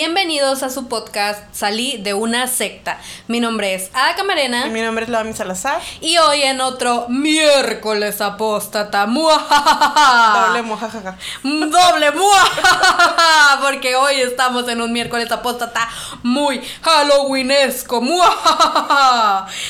Bienvenidos a su podcast Salí de una secta. Mi nombre es Ada Camarena. Y mi nombre es Lami Salazar. Y hoy en otro miércoles apóstata. Doble muajajaja. Doble muajajaja. Porque hoy estamos en un miércoles apóstata muy halloweenesco.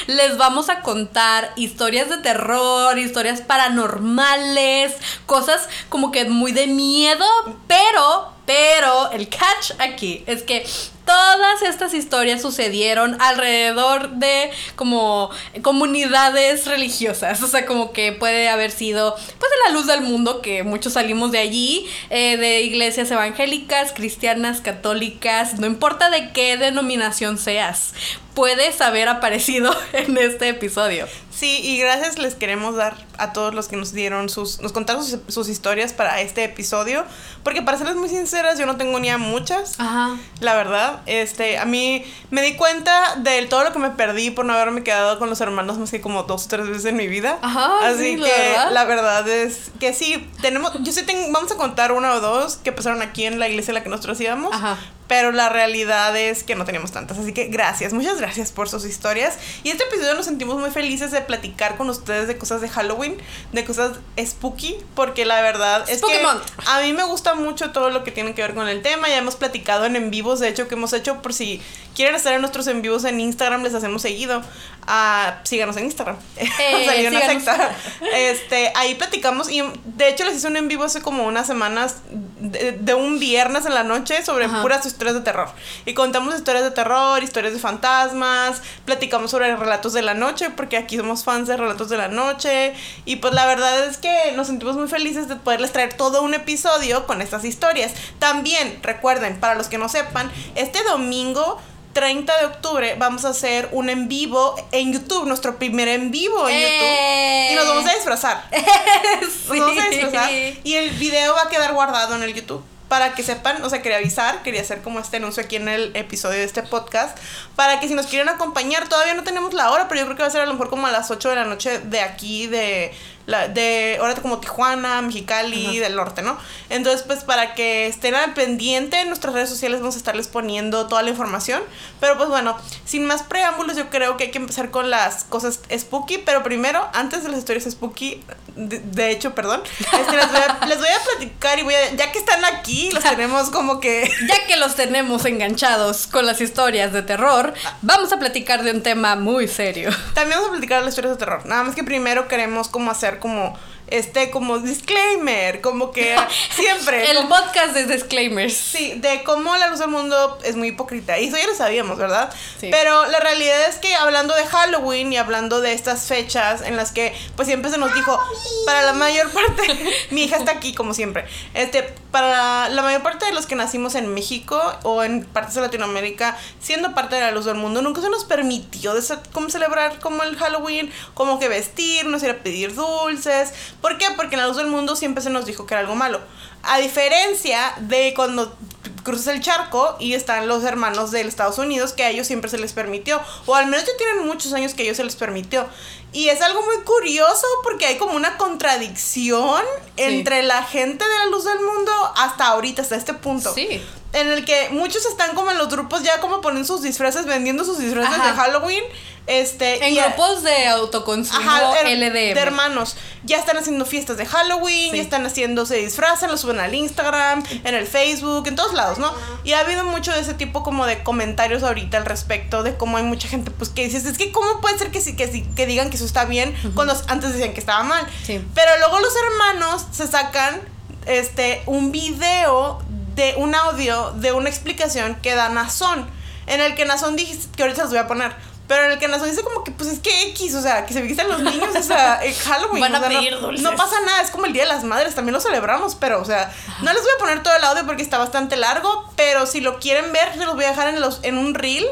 Les vamos a contar historias de terror, historias paranormales, cosas como que muy de miedo, pero pero el catch aquí es que todas estas historias sucedieron alrededor de como comunidades religiosas. O sea, como que puede haber sido pues de la luz del mundo, que muchos salimos de allí, eh, de iglesias evangélicas, cristianas, católicas, no importa de qué denominación seas, puedes haber aparecido en este episodio. Sí, y gracias les queremos dar a todos los que nos dieron sus, nos contaron sus, historias para este episodio, porque para serles muy sinceras, yo no tengo ni a muchas, Ajá. la verdad, este, a mí me di cuenta de todo lo que me perdí por no haberme quedado con los hermanos más que como dos o tres veces en mi vida, Ajá, así que la verdad. es que sí, tenemos, yo sé, tengo, vamos a contar una o dos que pasaron aquí en la iglesia en la que nosotros íbamos, Ajá pero la realidad es que no teníamos tantas. Así que gracias, muchas gracias por sus historias. Y este episodio nos sentimos muy felices de platicar con ustedes de cosas de Halloween, de cosas spooky, porque la verdad es que a mí me gusta mucho todo lo que tiene que ver con el tema. Ya hemos platicado en en vivos, de hecho, que hemos hecho por si quieren estar en nuestros en vivos en Instagram, les hacemos seguido. Uh, síganos en Instagram. Eh, una secta. Este, ahí platicamos y de hecho les hice un en vivo hace como unas semanas de, un viernes en la noche sobre puras historias de terror. Y contamos historias de terror, historias de fantasmas, platicamos sobre relatos de la noche, porque aquí somos fans de relatos de la noche. Y pues la verdad es que nos sentimos muy felices de poderles traer todo un episodio con estas historias. También, recuerden, para los que no sepan, este domingo 30 de octubre vamos a hacer un en vivo en YouTube, nuestro primer en vivo en YouTube. Y nos vamos a disfrazar. Nos vamos a disfrazar. Y el video va a quedar guardado en el YouTube. Para que sepan, o sea, quería avisar, quería hacer como este anuncio aquí en el episodio de este podcast. Para que si nos quieren acompañar, todavía no tenemos la hora, pero yo creo que va a ser a lo mejor como a las 8 de la noche de aquí, de la, de ahora como Tijuana, Mexicali, del norte, ¿no? Entonces, pues para que estén al pendiente en nuestras redes sociales vamos a estarles poniendo toda la información. Pero pues bueno, sin más preámbulos, yo creo que hay que empezar con las cosas spooky. Pero primero, antes de las historias spooky, de, hecho, perdón, este, les, voy a, les, voy a, platicar y voy a, ya que están aquí, los tenemos como que... Ya que los tenemos enganchados con las historias de terror, vamos a platicar de un tema muy serio. También vamos a platicar de las historias de terror. Nada más que primero queremos como hacer como este como disclaimer, como que siempre. el podcast de disclaimers. Sí, de cómo la luz del mundo es muy hipócrita. Y eso ya lo sabíamos, ¿verdad? Pero la realidad es que hablando de Halloween y hablando de estas fechas en las que pues siempre se nos dijo, para la mayor parte, mi hija está aquí como siempre, este, para la mayor parte de los que nacimos en México o en partes de Latinoamérica, siendo parte de la luz del mundo, nunca se nos permitió de cómo celebrar como el Halloween, como que vestirnos, ir a pedir dulces. ¿Por qué? Porque en la luz del mundo siempre se nos dijo que era algo malo. A diferencia de cuando cruzas el charco y están los hermanos de Estados Unidos que a ellos siempre se les permitió, o al menos ya tienen muchos años que a ellos se les permitió. Y es algo muy curioso porque hay como una contradicción entre la gente de la luz del mundo hasta ahorita, hasta este punto. Sí. En el que muchos están como en los grupos ya como ponen sus disfraces, vendiendo sus disfraces de Halloween. Este, en grupos de autoconsumo ajá, De hermanos. Ya están haciendo fiestas de Halloween, ya están haciendo, se disfrazan, lo suben al Instagram, en el Facebook, en todos lados, ¿no? Y ha habido mucho de ese tipo como de comentarios ahorita al respecto de cómo hay mucha gente pues que dices, es que cómo puede ser que, que, que digan que eso está bien cuando antes decían que estaba mal. Pero luego los hermanos se sacan este un video de un audio de una explicación que da Nazón, en el que Nazón dice que ahorita los voy a poner. Pero en el que Nazón dice como que, pues es que X, o sea, que se visten los niños, o sea, Halloween. Van a no, no, pasa nada, es como el Día de las Madres, también lo celebramos, pero, o sea, no les voy a poner todo el audio porque está bastante largo, pero si lo quieren ver, se los voy a dejar en, los, en un reel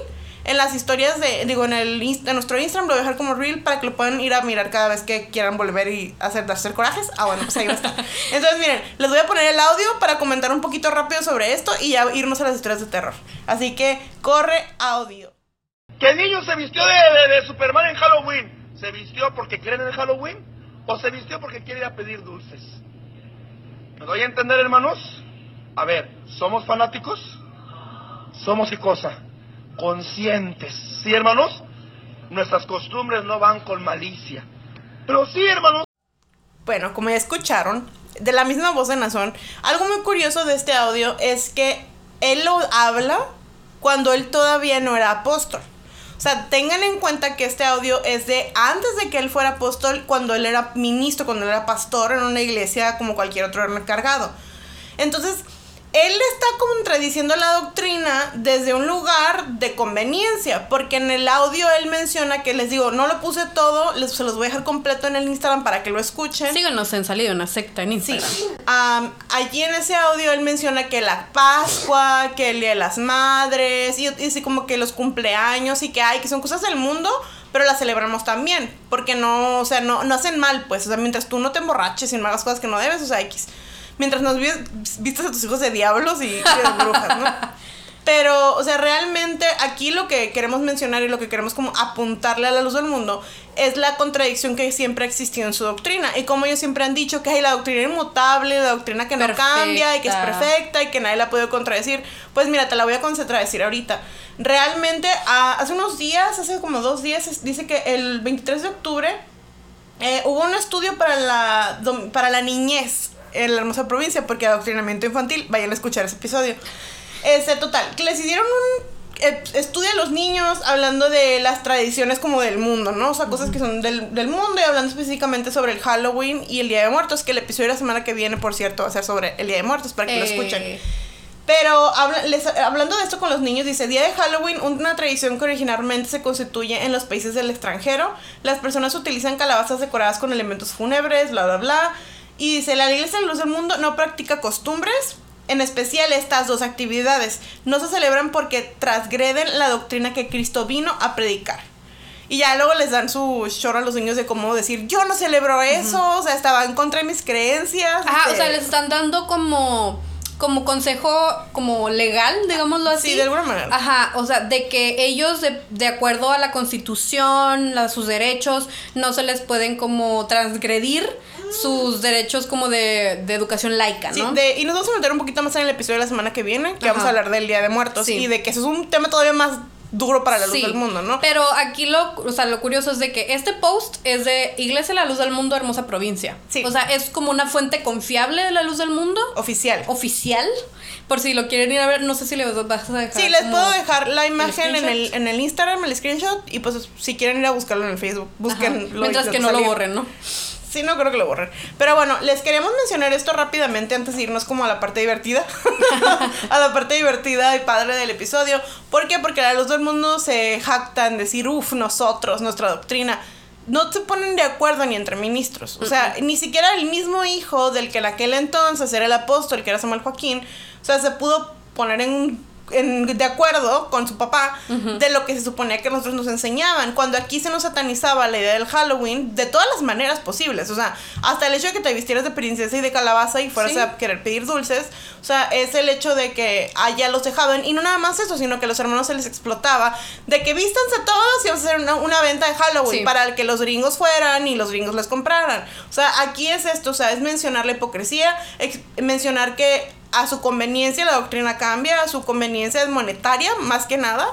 en las historias de, digo, en, el, en nuestro Instagram lo voy a dejar como reel para que lo puedan ir a mirar cada vez que quieran volver y hacer, hacer corajes. Ah, bueno, pues ahí va a estar. Entonces, miren, les voy a poner el audio para comentar un poquito rápido sobre esto y ya irnos a las historias de terror. Así que, corre audio. ¿Qué niño se vistió de, de, Superman en Halloween? ¿Se vistió porque creen en Halloween? ¿O se vistió porque quiere ir a pedir dulces? ¿Me doy a entender, hermanos? A ver, ¿somos fanáticos? ¿Somos qué cosa? Conscientes. ¿Sí, hermanos? Nuestras costumbres no van con malicia. Pero sí, hermanos. Bueno, como ya escucharon, de la misma voz de Nazón, algo muy curioso de este audio es que él lo habla cuando él todavía no era apóstol. O sea, tengan en cuenta que este audio es de antes de que él fuera apóstol, cuando él era ministro, cuando él era pastor en una iglesia como cualquier otro encargado. Entonces, él está contradiciendo la doctrina desde un lugar de conveniencia, porque en el audio él menciona que les digo, no lo puse todo, les, se los voy a dejar completo en el Instagram para que lo escuchen. Síganos en Salido una secta en Instagram. Sí. allí en ese audio él menciona que la Pascua, que el Día de las Madres, y, y como que los cumpleaños y que hay, que son cosas del mundo, pero las celebramos también, porque no, o sea, no, no hacen mal, pues, o sea, mientras tú no te emborraches y no hagas cosas que no debes, o sea, X mientras nos vistas a tus hijos de diablos y de brujas, ¿no? Pero, o sea, realmente aquí lo que queremos mencionar y lo que queremos como apuntarle a la luz del mundo es la contradicción que siempre ha existido en su doctrina. Y como ellos siempre han dicho que hay la doctrina inmutable, la doctrina que no cambia y que es perfecta y que nadie la puede contradecir. Pues mira, te la voy a concentrar a decir ahorita. Realmente, hace unos días, hace como dos días, dice que el 23 de octubre eh, hubo un estudio para la, para la niñez en la hermosa provincia, porque adoctrinamiento infantil, vayan a escuchar ese episodio. Este, total, que les hicieron un estudio a los niños hablando de las tradiciones como del mundo, ¿no? O sea, cosas que son del, del, mundo y hablando específicamente sobre el Halloween y el Día de Muertos, que el episodio de la semana que viene, por cierto, va a ser sobre el Día de Muertos, para que lo escuchen. Eh. Pero hablando de esto con los niños, dice, Día de Halloween, una tradición que originalmente se constituye en los países del extranjero. Las personas utilizan calabazas decoradas con elementos fúnebres, bla, bla, bla. Y dice, la Iglesia de Luz del Mundo no practica costumbres, en especial estas dos actividades. No se celebran porque transgreden la doctrina que Cristo vino a predicar. Y ya luego les dan su chorro a los niños de cómo decir, yo no celebro eso, o sea, estaba en contra de mis creencias. Ah, o sea, les están dando como como consejo como legal, digámoslo así. Sí, de alguna manera. Ajá, o sea, de que ellos de, de acuerdo a la constitución, a sus derechos, no se les pueden como transgredir sus derechos como de, de educación laica, ¿no? Sí, y nos vamos a meter un poquito más en el episodio de la semana que viene, que vamos a hablar del Día de Muertos y de que eso es un tema todavía más duro para la luz del mundo, ¿no? Pero aquí lo, o sea, lo curioso es de que este post es de Iglesia de la Luz del Mundo, hermosa provincia. Sí. O sea, es como una fuente confiable de la luz del mundo. Oficial. Oficial. Por si lo quieren ir a ver, no sé si les vas a dejar. Sí, les puedo dejar la imagen en el, en el Instagram, el screenshot, y pues si quieren ir a buscarlo en el Facebook, busquen Mientras que no lo borren, ¿no? Sí, no creo que lo borren. Pero bueno, les queremos mencionar esto rápidamente antes de irnos como a la parte divertida. a la parte divertida y padre del episodio. ¿Por qué? Porque los del mundo se jactan decir, uff, nosotros, nuestra doctrina. No se ponen de acuerdo ni entre ministros. O sea, ni siquiera el mismo hijo del que en aquel entonces era el apóstol, que era Samuel Joaquín, o sea, se pudo poner en de acuerdo con su papá de lo que se suponía que nosotros nos enseñaban. Cuando aquí se nos satanizaba la idea del Halloween de todas las maneras posibles. O sea, hasta el hecho de que te vistieras de princesa y de calabaza y fueras a querer pedir dulces. O sea, es el hecho de que allá los dejaban. Y no nada más eso, sino que a los hermanos se les explotaba. De que vístanse todos y vamos a hacer una, venta de Halloween para que los gringos fueran y los gringos les compraran. O sea, aquí es esto, o sea, es mencionar la hipocresía, mencionar que a su conveniencia la doctrina cambia, a su conveniencia es monetaria más que nada.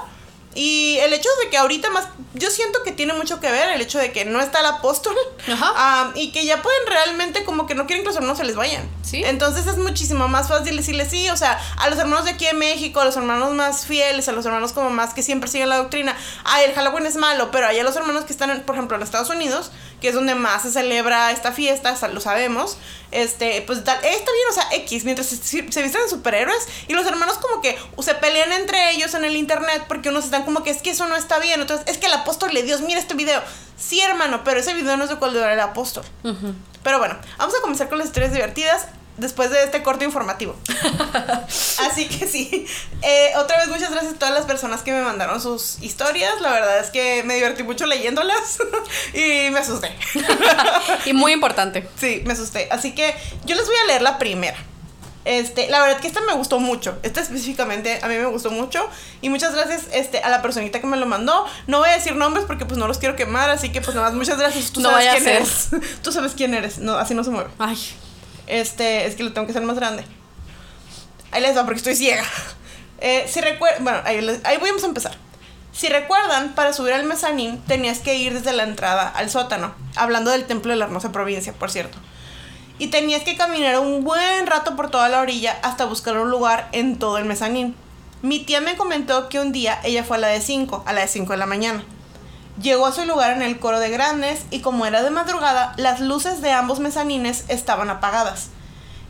Y el hecho de que ahorita más, yo siento que tiene mucho que ver el hecho de que no está el apóstol y que ya pueden realmente como que no quieren que los hermanos se les vayan. ¿Sí? Entonces es muchísimo más fácil decirles sí, o sea, a los hermanos de aquí en México, a los hermanos más fieles, a los hermanos como más que siempre siguen la doctrina, ay, el Halloween es malo, pero hay a los hermanos que están, por ejemplo, en Estados Unidos, que es donde más se celebra esta fiesta, lo sabemos, este, pues está bien, o sea, X, mientras se, se visten superhéroes y los hermanos como que se pelean entre ellos en el internet porque unos están como que es que eso no está bien, entonces es que el apóstol le Dios, mira este video. Sí, hermano, pero ese video no es de cuál era el apóstol. Pero bueno, vamos a comenzar con las historias divertidas. después de este corte informativo. Así que sí. Eh, otra vez muchas gracias a todas las personas que me mandaron sus historias. La verdad es que me divertí mucho leyéndolas y me asusté. y muy importante. Sí, me asusté. Así que yo les voy a leer la primera. Este, la verdad que esta me gustó mucho. Esta específicamente a mí me gustó mucho. Y muchas gracias este, a la personita que me lo mandó. No voy a decir nombres porque pues no los quiero quemar. Así que pues nada más muchas gracias. Tú sabes quién eres. Tú sabes quién eres. No, así no se mueve. Ay. Este, es que lo tengo que hacer más grande. Ahí les va porque estoy ciega. Eh, si recuerdan, bueno, ahí, ahí vamos a empezar. Si recuerdan, para subir al mezanín tenías que ir desde la entrada al sótano, hablando del templo de la hermosa provincia, por cierto. Y tenías que caminar un buen rato por toda la orilla hasta buscar un lugar en todo el mezanín. Mi tía me comentó que un día ella fue a la de 5, a la de 5 de la mañana. Llegó a su lugar en el coro de grandes y como era de madrugada, las luces de ambos mezanines estaban apagadas.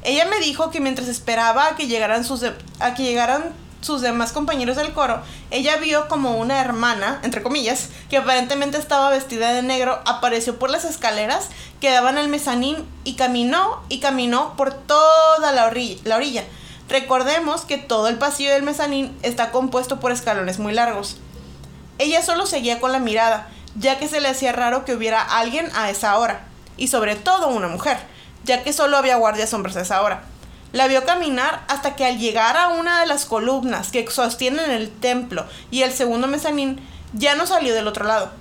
Ella me dijo que mientras esperaba a que llegaran sus, a que llegaran sus demás compañeros del coro, ella vio como una hermana, entre comillas, que aparentemente estaba vestida de negro, apareció por las escaleras que daban al mezanín y caminó y caminó por toda la orilla. La orilla. Recordemos que todo el pasillo del mezanín está compuesto por escalones muy largos. Ella solo seguía con la mirada, ya que se le hacía raro que hubiera alguien a esa hora, y sobre todo una mujer, ya que solo había guardias hombres a esa hora. La vio caminar hasta que al llegar a una de las columnas que sostienen el templo y el segundo mezanín, ya no salió del otro lado.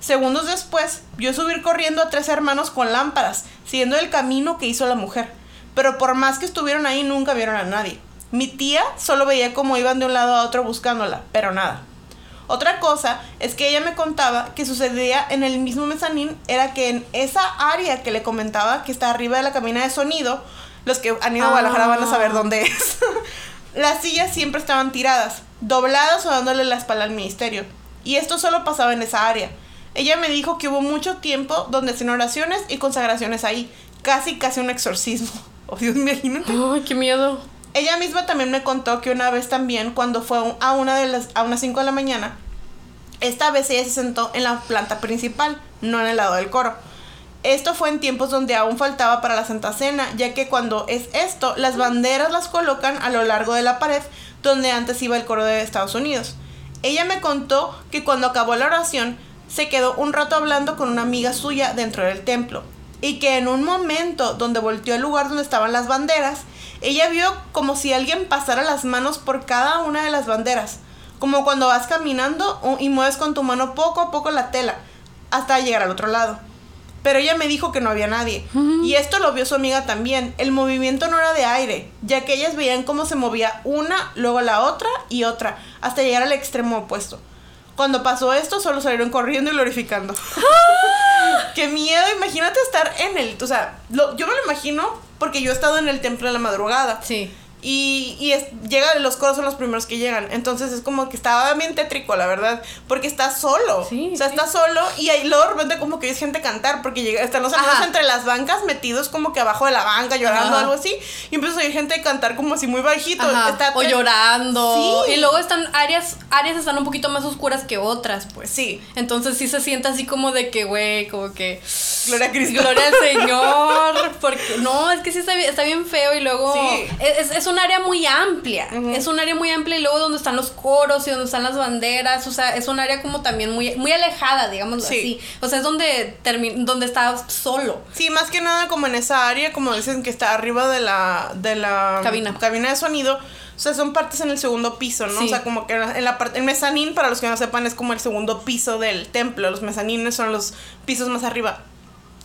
Segundos después, vio subir corriendo a tres hermanos con lámparas, siguiendo el camino que hizo la mujer. Pero por más que estuvieron ahí, nunca vieron a nadie. Mi tía solo veía cómo iban de un lado a otro buscándola, pero nada. Otra cosa es que ella me contaba que sucedía en el mismo mezanín era que en esa área que le comentaba que está arriba de la cabina de sonido, los que han ido a Guadalajara van a saber ah. dónde es. Las sillas siempre estaban tiradas, dobladas o dándole la espalda al ministerio. Y esto solo pasaba en esa área. Ella me dijo que hubo mucho tiempo donde hacían oraciones y consagraciones ahí. Casi, casi un exorcismo. Oh, Dios, imagínate. Ay, qué miedo. Ella misma también me contó que una vez también, cuando fue a una de las, a unas 5 de la mañana, esta vez ella se sentó en la planta principal, no en el lado del coro. Esto fue en tiempos donde aún faltaba para la Santa Cena, ya que cuando es esto, las banderas las colocan a lo largo de la pared donde antes iba el coro de Estados Unidos. Ella me contó que cuando acabó la oración, se quedó un rato hablando con una amiga suya dentro del templo, y que en un momento donde volteó al lugar donde estaban las banderas, ella vio como si alguien pasara las manos por cada una de las banderas, como cuando vas caminando y mueves con tu mano poco a poco la tela, hasta llegar al otro lado pero ella me dijo que no había nadie. Y esto lo vio su amiga también. El movimiento no era de aire, ya que ellas veían cómo se movía una, luego la otra y otra, hasta llegar al extremo opuesto. Cuando pasó esto, solo salieron corriendo y glorificando. ¡Qué miedo! Imagínate estar en el... O sea, yo me lo imagino porque yo he estado en el templo de la madrugada. Sí. Y, y es, llega, los coros son los primeros que llegan. Entonces es como que estaba bien tétrico, la verdad. Porque está solo. Sí, o sea, está solo. Y ahí luego de repente como que hay gente cantar. Porque llega, están los hermanos entre las bancas metidos como que abajo de la banca llorando o algo así. Y empieza a oír gente cantar como así muy bajito. o llorando. Sí. Y luego están áreas, áreas están un poquito más oscuras que otras, pues. Sí. Entonces sí se siente así como de que, güey, como que... Gloria a Cristo. Gloria al Señor. Porque no, es que sí está, está bien feo y luego... Sí. Es, es, un área muy amplia. Es un área muy amplia y luego donde están los coros y donde están las banderas. O sea, es un área como también muy, muy alejada, digamos así. O sea, es donde, donde estás solo. Sí, más que nada como en esa área, como dicen que está arriba de la, de la cabina. cabina de sonido. O sea, son partes en el segundo piso, ¿no? O sea, como que en la parte. El mezanín, para los que no sepan, es como el segundo piso del templo. Los mezanines son los pisos más arriba.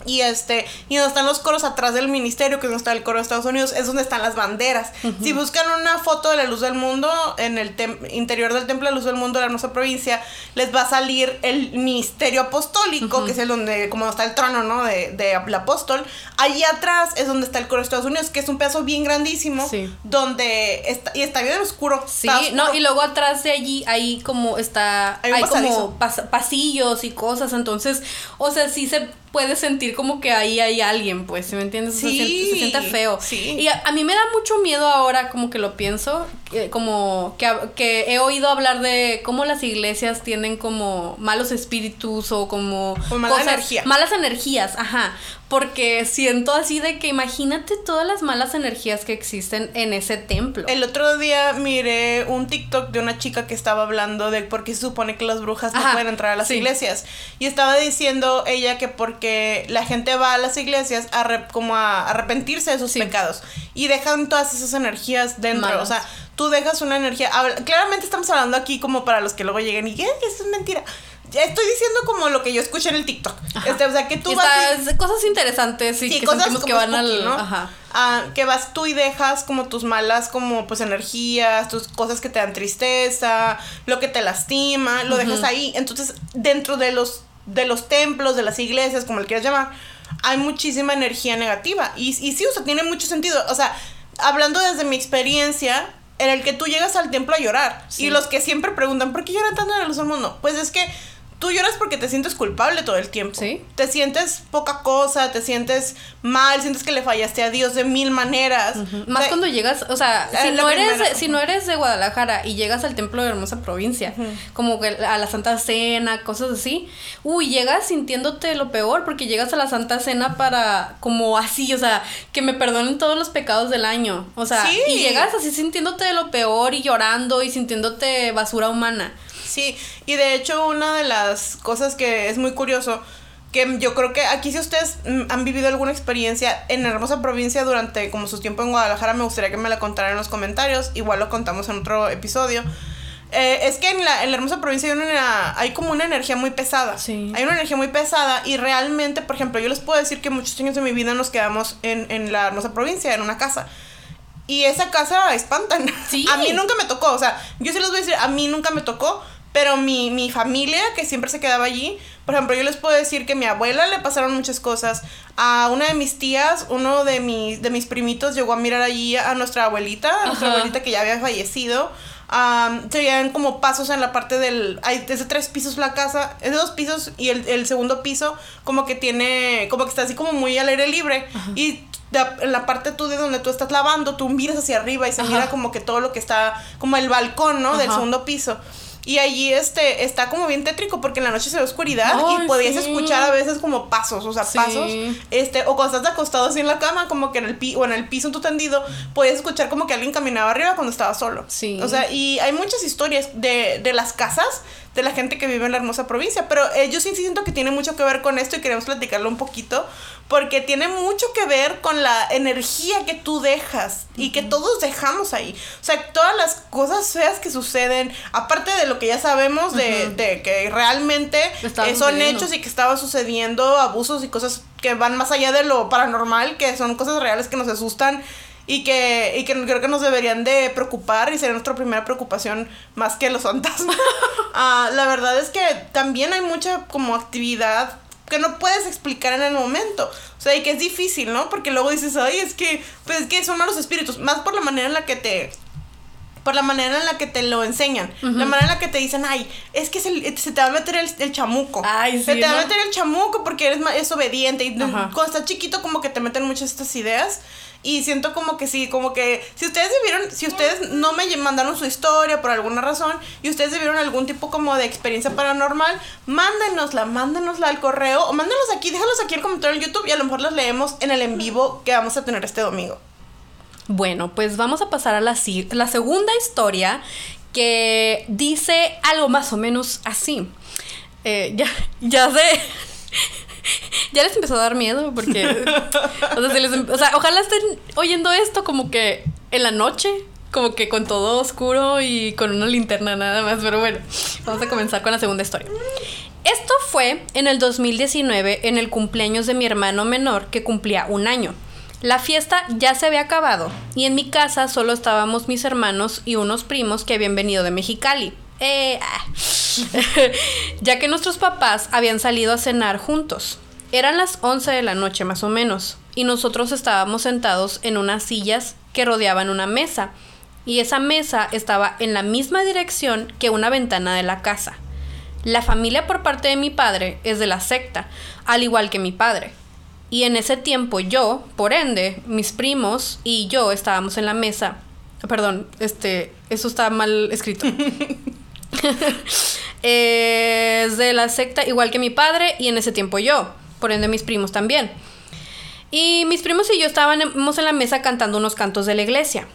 Y este, y donde están los coros atrás del ministerio, que es donde está el coro de Estados Unidos, es donde están las banderas. Si buscan una foto de la luz del mundo en el interior del templo de la luz del mundo de la hermosa provincia, les va a salir el ministerio apostólico, que es el donde, como está el trono, ¿no? De, de apóstol. Allí atrás es donde está el coro de Estados Unidos, que es un pedazo bien grandísimo, donde está, y está bien oscuro. Sí, no, y luego atrás de allí, ahí como está, hay, como pasillos y cosas, entonces, o sea, sí se puede sentir como que ahí hay alguien, pues, ¿me entiendes? Sí, se, siente, se siente feo. sí. Y a, a mí me da mucho miedo ahora, como que lo pienso, que- como que, que he oído hablar de cómo las iglesias tienen como malos espíritus o como... O mala energía. Malas energías, ajá. Porque siento así de que imagínate todas las malas energías que existen en ese templo. El otro día miré un TikTok de una chica que estaba hablando de por qué se supone que las brujas no pueden entrar a las sí. iglesias. Y estaba diciendo ella que porque la gente va a las iglesias a re- como a arrepentirse de sus Sí. pecados. Y dejan todas esas energías dentro. O sea, tú dejas una energía. habla- claramente estamos hablando aquí como para los que luego lleguen y "Eh, eso es mentira. Estoy diciendo como lo que yo escuché en el TikTok. Este, o sea, que tú vas y- cosas interesantes y Sí, que cosas sentimos que van spooky, al... ¿no? Ajá. Ah, que vas tú y dejas como tus malas como pues energías, tus cosas que te dan tristeza, lo que te lastima, lo dejas ahí. Entonces, dentro de los de los templos, de las iglesias, como le quieras llamar, hay muchísima energía negativa. Y, y sí, o sea, tiene mucho sentido. O sea, hablando desde mi experiencia, en el que tú llegas al templo a llorar. Sí. Y los que siempre preguntan, ¿por qué lloran tanto en del mundo? Pues es que tú lloras porque te sientes culpable todo el tiempo. Sí. Te sientes poca cosa, te sientes mal, sientes que le fallaste a Dios de mil maneras. Más O sea, cuando llegas, o sea, si no, eres, si no eres de Guadalajara y llegas al templo de hermosa provincia, como que a la Santa Cena, cosas así, uy, llegas sintiéndote lo peor porque llegas a la Santa Cena para, como así, o sea, que me perdonen todos los pecados del año, o sea, Sí. y llegas así sintiéndote lo peor y llorando y sintiéndote basura humana. Sí, y de hecho una de las cosas que es muy curioso, que yo creo que aquí si ustedes mm, han vivido alguna experiencia en hermosa provincia durante como su tiempo en Guadalajara, me gustaría que me la contaran en los comentarios, igual lo contamos en otro episodio. Eh, es que en la, en la hermosa provincia hay, una, hay como una energía muy pesada. Sí. Hay una energía muy pesada y realmente, por ejemplo, yo les puedo decir que muchos años de mi vida nos quedamos en, en la hermosa provincia, en una casa. Y esa casa espantan. Sí. A mí nunca me tocó, o sea, yo sí les voy a decir, a mí nunca me tocó, pero mi, mi familia, que siempre se quedaba allí, por ejemplo, yo les puedo decir que a mi abuela le pasaron muchas cosas. A una de mis tías, uno de mis, de mis primitos llegó a mirar allí a nuestra abuelita, a nuestra Ajá. abuelita que ya había fallecido. Am, se veían como pasos en la parte del... Hay desde tres pisos la casa, es de dos pisos y el, el segundo piso como que tiene... Como que está así como muy al aire libre. Y de- en la parte tú de donde tú estás lavando, tú miras hacia arriba y se Ajá. mira como que todo lo que está... Como el balcón, ¿no? Del Ajá. segundo piso. Y allí este está como bien tétrico porque en la noche se ve oscuridad y podías sí. escuchar a veces como pasos, o sea, Sí. pasos. Este, o cuando estás acostado así en la cama, como que en el pi o en el piso en tu tendido, podías escuchar como que alguien caminaba arriba cuando estaba solo. Sí. O sea, y hay muchas historias de, de las casas de la gente que vive en la hermosa provincia, pero eh, yo sí siento que tiene mucho que ver con esto y queremos platicarlo un poquito, porque tiene mucho que ver con la energía que tú dejas y que todos dejamos ahí. O sea, todas las cosas feas que suceden, aparte de lo que ya sabemos de, de que realmente eh, son hechos y que estaba sucediendo abusos y cosas que van más allá de lo paranormal, que son cosas reales que nos asustan y que, y que creo que nos deberían de preocupar y sería nuestra primera preocupación más que los fantasmas. Ah, la verdad es que también hay mucha como actividad que no puedes explicar en el momento. O sea, y que es difícil, ¿no? Porque luego dices, ay, es que, pues es que son malos espíritus. Más por la manera en la que te por la manera en la que te lo enseñan. La manera en la que te dicen, ay, es que se, se te va a meter el, el chamuco. Ay, sí, Se te va a meter el chamuco porque eres es obediente. Y Ajá. cuando estás chiquito como que te meten muchas estas ideas. Y siento como que sí, como que si ustedes vivieron, si ustedes no me mandaron su historia por alguna razón y ustedes vivieron algún tipo como de experiencia paranormal, mándenosla, mándenosla al correo o mándenos aquí, déjalos aquí en el comentario en YouTube y a lo mejor las leemos en el en vivo que vamos a tener este domingo. Bueno, pues vamos a pasar a la, segunda historia que dice algo más o menos así. Eh, ya, ya sé. Ya les empezó a dar miedo porque. o, sea, se les em- o sea, ojalá estén oyendo esto como que en la noche, como que con todo oscuro y con una linterna nada más. Pero bueno, vamos a comenzar con la segunda historia. Esto fue en el 2019, en el cumpleaños de mi hermano menor que cumplía un año. La fiesta ya se había acabado y en mi casa solo estábamos mis hermanos y unos primos que habían venido de Mexicali. Eh, ah. ya que nuestros papás habían salido a cenar juntos. Eran las 11 de la noche más o menos y nosotros estábamos sentados en unas sillas que rodeaban una mesa y esa mesa estaba en la misma dirección que una ventana de la casa. La familia por parte de mi padre es de la secta, al igual que mi padre. Y en ese tiempo yo, por ende, mis primos y yo estábamos en la mesa. Perdón, este, eso está mal escrito. es de la secta igual que mi padre y en ese tiempo yo, por ende mis primos también. Y mis primos y yo estábamos en la mesa cantando unos cantos de la iglesia.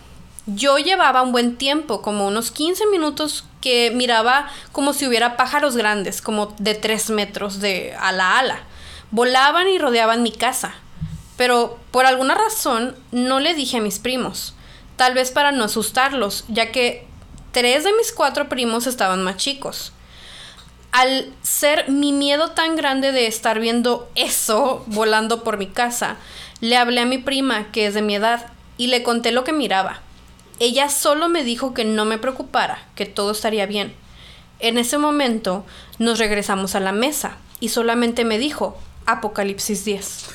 Yo llevaba un buen tiempo, como unos 15 minutos, que miraba como si hubiera pájaros grandes, como de 3 metros de ala a ala. Volaban y rodeaban mi casa. Pero por alguna razón no le dije a mis primos. Tal vez para no asustarlos, ya que tres de mis cuatro primos estaban más chicos. Al ser mi miedo tan grande de estar viendo eso volando por mi casa, le hablé a mi prima, que es de mi edad, y le conté lo que miraba. Ella solo me dijo que no me preocupara, que todo estaría bien. En ese momento nos regresamos a la mesa y solamente me dijo Apocalipsis 10.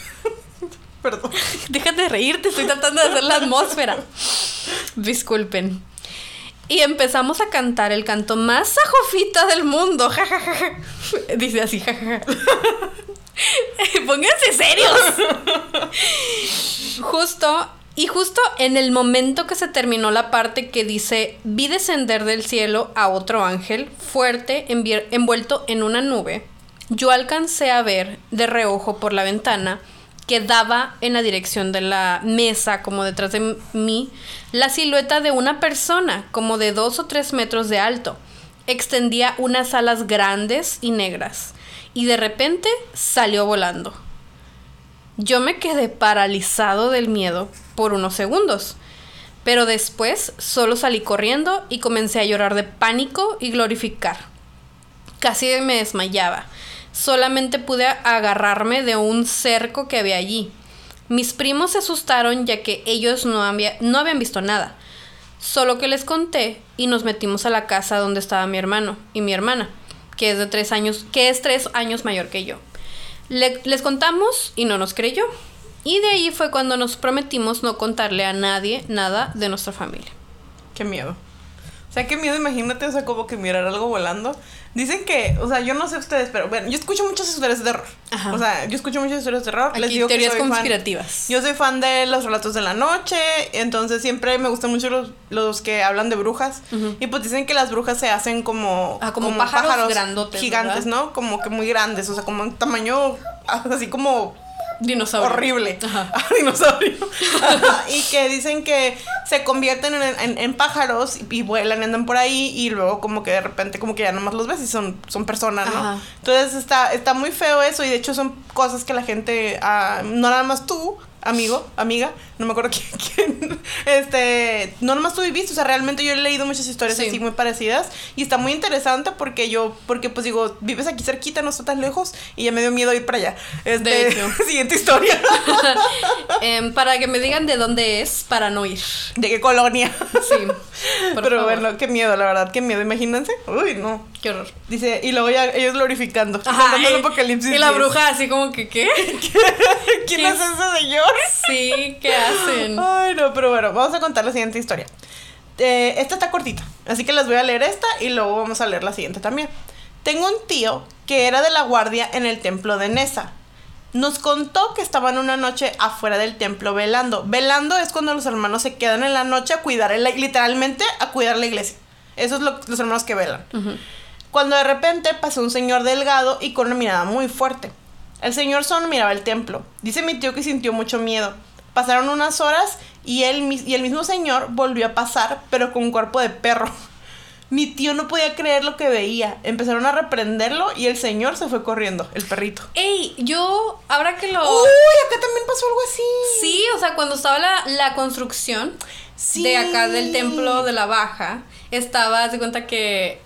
Perdón. Déjate de reírte, estoy tratando de hacer la atmósfera. Disculpen. Y empezamos a cantar el canto más sajofita del mundo. Dice así, Pónganse serios. Justo y justo en el momento que se terminó la parte que dice, vi descender del cielo a otro ángel fuerte envuelto en una nube, yo alcancé a ver de reojo por la ventana que daba en la dirección de la mesa, como detrás de mí, la silueta de una persona, como de dos o tres metros de alto. Extendía unas alas grandes y negras, y de repente salió volando. Yo me quedé paralizado del miedo por unos segundos, pero después solo salí corriendo y comencé a llorar de pánico y glorificar. Casi me desmayaba. Solamente pude agarrarme de un cerco que había allí. Mis primos se asustaron ya que ellos no, no habían visto nada. Solo que les conté y nos metimos a la casa donde estaba mi hermano y mi hermana, que es de tres años, que es tres años mayor que yo les contamos y no nos creyó. Y de ahí fue cuando nos prometimos no contarle a nadie nada de nuestra familia. Qué miedo. O sea, qué miedo, imagínate, o sea, como que mirar algo volando. Dicen que, o sea, yo no sé ustedes, pero bueno, yo escucho muchas historias de terror. O sea, yo escucho muchas historias de terror. les digo teorías conspirativas. yo soy fan de los relatos de la noche, entonces siempre me gustan mucho los, los que hablan de brujas. Y pues dicen que las brujas se hacen como, ah, como, pájaros, grandotes, gigantes, ¿no? Como que muy grandes, o sea, como un tamaño así como Dinosaurio. Horrible. Ajá. dinosaurio. Y que dicen que se convierten en, pájaros y vuelan, andan por ahí y luego como que de repente como que ya nomás los ves y son, son personas, ¿no? Entonces está, está muy feo eso y de hecho son cosas que la gente, ah, no nada más tú, amigo, amiga, no me acuerdo quién, este, no nomás tú viviste, o sea, realmente yo he leído muchas historias así muy parecidas y está muy interesante porque yo, porque pues digo, vives aquí cerquita, no está tan lejos y ya me dio miedo ir para allá. Este, de hecho. siguiente historia. Em, para que me digan de dónde es, para no ir. ¿De qué colonia? Sí. Pero bueno, qué miedo, la verdad, qué miedo, imagínense. Uy, no. Qué horror. Dice, y luego ya ellos glorificando. Ajá, y, el apocalipsis. Y la bruja así como que, ¿qué? ¿Quién es ese señor? Sí, ¿qué hacen? Ay, no, pero bueno, vamos a contar la siguiente historia. Eh, esta está cortita, así que les voy a leer esta y luego vamos a leer la siguiente también. Tengo un tío que era de la guardia en el templo de Nesa. Nos contó que estaban una noche afuera del templo velando. Velando es cuando los hermanos se quedan en la noche a cuidar, literalmente a cuidar la iglesia. Eso es lo, los hermanos que velan. Cuando de repente pasó un señor delgado y con una mirada muy fuerte. El señor solo miraba el templo. Dice mi tío que sintió mucho miedo. Pasaron unas horas y, él, y el mismo señor volvió a pasar, pero con un cuerpo de perro. Mi tío no podía creer lo que veía. Empezaron a reprenderlo y el señor se fue corriendo, el perrito. Ey, yo, ahora que lo... Uy, acá también pasó algo así. Sí, o sea, cuando estaba la, la construcción de acá del templo de la Baja, estaba, de cuenta que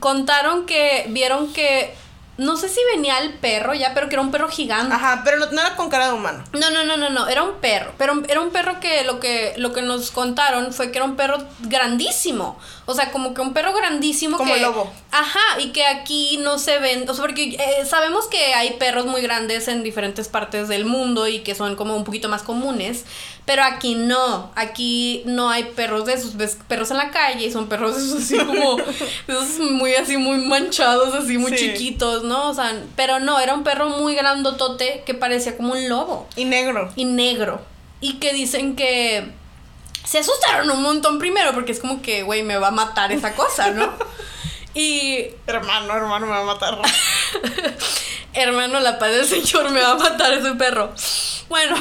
contaron que vieron que no sé si venía el perro ya, pero que era un perro gigante. Ajá, pero no, era con cara de humano. No, no, no, no, no, era un perro. Pero era un perro que lo que, lo que nos contaron fue que era un perro grandísimo. O sea, como que un perro grandísimo como que... lobo. Ajá, y que aquí no se ven... O sea, porque eh, sabemos que hay perros muy grandes en diferentes partes del mundo y que son como un poquito más comunes. Pero aquí no, aquí no hay perros de esos, ves perros en la calle y son perros de esos así como, esos muy así, muy manchados, así muy chiquitos, ¿no? O sea, pero no, era un perro muy grandotote que parecía como un lobo. Y negro. Y negro. Y que dicen que se asustaron un montón primero porque es como que, güey, me va a matar esa cosa, ¿no? y... Hermano, hermano, me va a matar. hermano, la paz del Señor me va a matar ese perro. Bueno,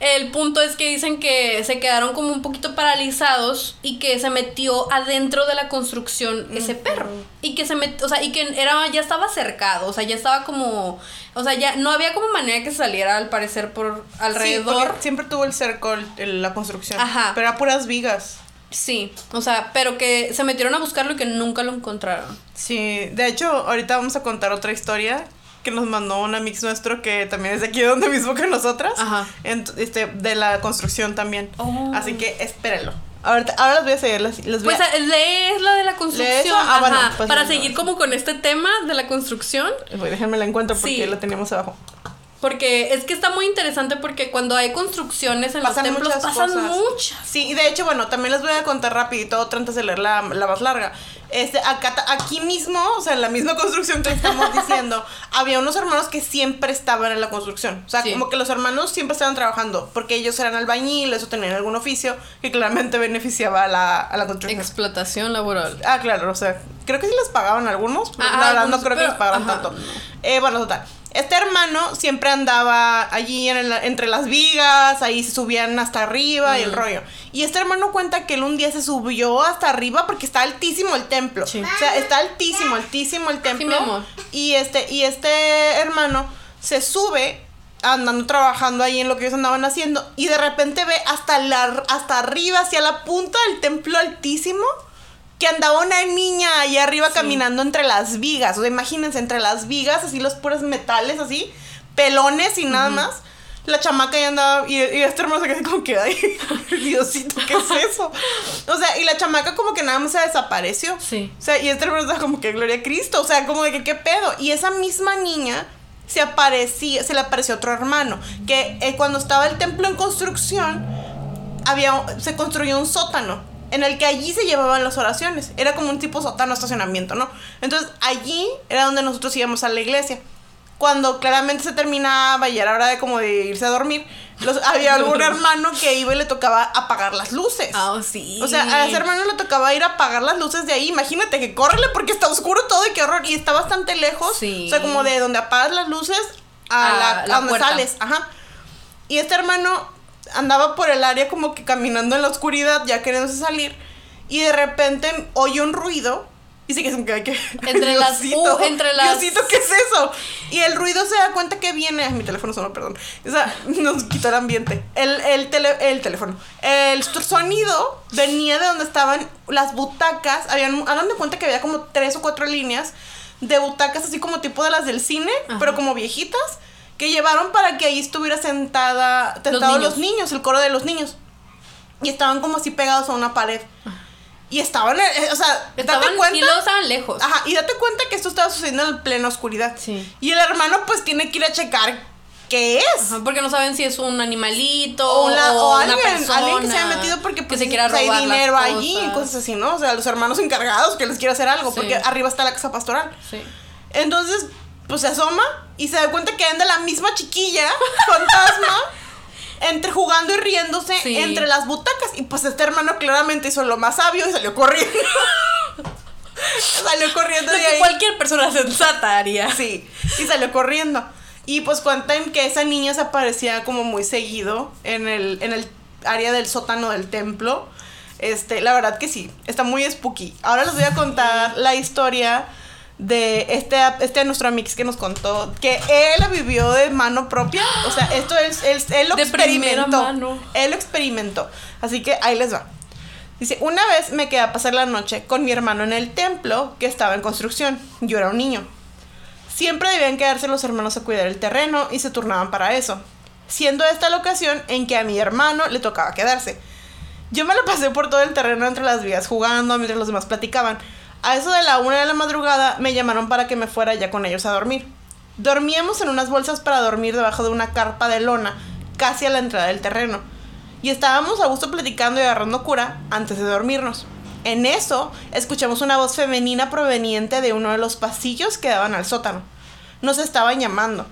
el punto es que dicen que se quedaron como un poquito paralizados y que se metió adentro de la construcción ese perro. Y que se metió, o sea, y que era, ya estaba cercado, o sea, ya estaba como, o sea, ya no había como manera que saliera al parecer por alrededor. siempre tuvo el cerco, la construcción. Ajá. Pero era puras vigas. Sí, o sea, pero que se metieron a buscarlo y que nunca lo encontraron. Sí, de hecho, ahorita vamos a contar otra historia que nos mandó un amigo nuestro que también es de aquí donde mismo que nosotras. Ajá. este, de la construcción también. Oh. Así que espérenlo. Ahora, ahora les voy a seguir. Les, les pues lees la de la construcción. Ah, bueno, pues para seguir como con este tema de la construcción. déjenme la encuentro porque la teníamos abajo. Porque es que está muy interesante porque cuando hay construcciones en los templos pasan muchas. Sí, y de hecho, bueno, también les voy a contar rapidito otra antes de leer la, la más larga. Este, acá, aquí mismo, o sea, en la misma construcción que estamos diciendo, había unos hermanos que siempre estaban en la construcción. O sea, como que los hermanos siempre estaban trabajando, porque ellos eran albañiles o tenían algún oficio que claramente beneficiaba a la, a la construcción. Explotación laboral. Ah, claro, o sea, creo que sí les pagaban algunos, pero ah, la verdad no creo que les pagaran tanto. Eh, bueno, total. Este hermano siempre andaba allí en entre las vigas, ahí se subían hasta arriba y el rollo. Y este hermano cuenta que él un día se subió hasta arriba porque está altísimo el templo. O sea, está altísimo, altísimo el templo. Y este, y este hermano se sube andando trabajando ahí en lo que ellos andaban haciendo y de repente ve hasta la hasta arriba hacia la punta del templo altísimo que andaba una niña ahí arriba caminando entre las vigas. O sea, imagínense, entre las vigas, así los puros metales, así, pelones y nada más. La chamaca ya andaba, y, y este hermano se quedó como que, ay, Diosito, ¿qué es eso? O sea, y la chamaca como que nada más se desapareció. Sí. O sea, y este hermano estaba como que, gloria a Cristo, o sea, como de que, ¿qué pedo? Y esa misma niña se aparecía, se le apareció otro hermano, que eh, cuando estaba el templo en construcción, había, se construyó un sótano en el que allí se llevaban las oraciones. Era como un tipo sótano estacionamiento, ¿no? Entonces allí era donde nosotros íbamos a la iglesia. Cuando claramente se terminaba y era hora de como de irse a dormir, había algún hermano que iba y le tocaba apagar las luces. Ah, sí. O sea, a ese hermano le tocaba ir a apagar las luces de ahí. Imagínate que córrele porque está oscuro todo y qué horror. Y está bastante lejos. Sí. O sea, como de donde apagas las luces a, la, donde sales. Ajá. Y este hermano andaba por el área como que caminando en la oscuridad, ya queriéndose salir, y de repente oye un ruido. Y sí que es que, que entre las uh, entre las Diosito, ¿qué es eso? Y el ruido se da cuenta que viene, mi teléfono sonó, perdón. O sea, nos quitó el ambiente. El, el, el teléfono. El sonido venía de donde estaban las butacas. Habían, hagan de cuenta que había como tres o cuatro líneas de butacas así como tipo de las del cine, pero como viejitas que llevaron para que ahí estuviera sentada, sentados los niños. el coro de los niños. Y estaban como así pegados a una pared. Y estaban, eh, o sea, estaban, date cuenta. Y luego estaban lejos. Ajá, y date cuenta que esto estaba sucediendo en plena oscuridad. Sí. Y el hermano, pues, tiene que ir a checar qué es. porque no saben si es un animalito o, una, alguien, persona alguien que se haya metido porque pues, se quiera robar hay dinero allí y cosas así, ¿no? O sea, los hermanos encargados que les quiere hacer algo, porque arriba está la casa pastoral. Sí. Entonces, pues se asoma y se da cuenta que anda la misma chiquilla, fantasma, entre jugando y riéndose entre las butacas. Y pues este hermano claramente hizo lo más sabio y salió corriendo. salió corriendo de que cualquier persona sensata haría. Sí, y salió corriendo. Y pues cuentan que esa niña se aparecía como muy seguido en el, en el área del sótano del templo. Este, la verdad que sí, está muy spooky. Ahora les voy a contar la historia de este, este nuestro mix que nos contó que él la vivió de mano propia. O sea, esto es, él, él lo experimentó. Él lo experimentó. Así que ahí les va. Dice, una vez me quedé a pasar la noche con mi hermano en el templo que estaba en construcción. Yo era un niño. Siempre debían quedarse los hermanos a cuidar el terreno y se turnaban para eso. Siendo esta la ocasión en que a mi hermano le tocaba quedarse. Yo me lo pasé por todo el terreno entre las vías jugando mientras los demás platicaban. A eso de la una de la madrugada me llamaron para que me fuera ya con ellos a dormir. Dormíamos en unas bolsas para dormir debajo de una carpa de lona, casi a la entrada del terreno. Y estábamos a gusto platicando y agarrando cura antes de dormirnos. En eso, escuchamos una voz femenina proveniente de uno de los pasillos que daban al sótano. Nos estaban llamando.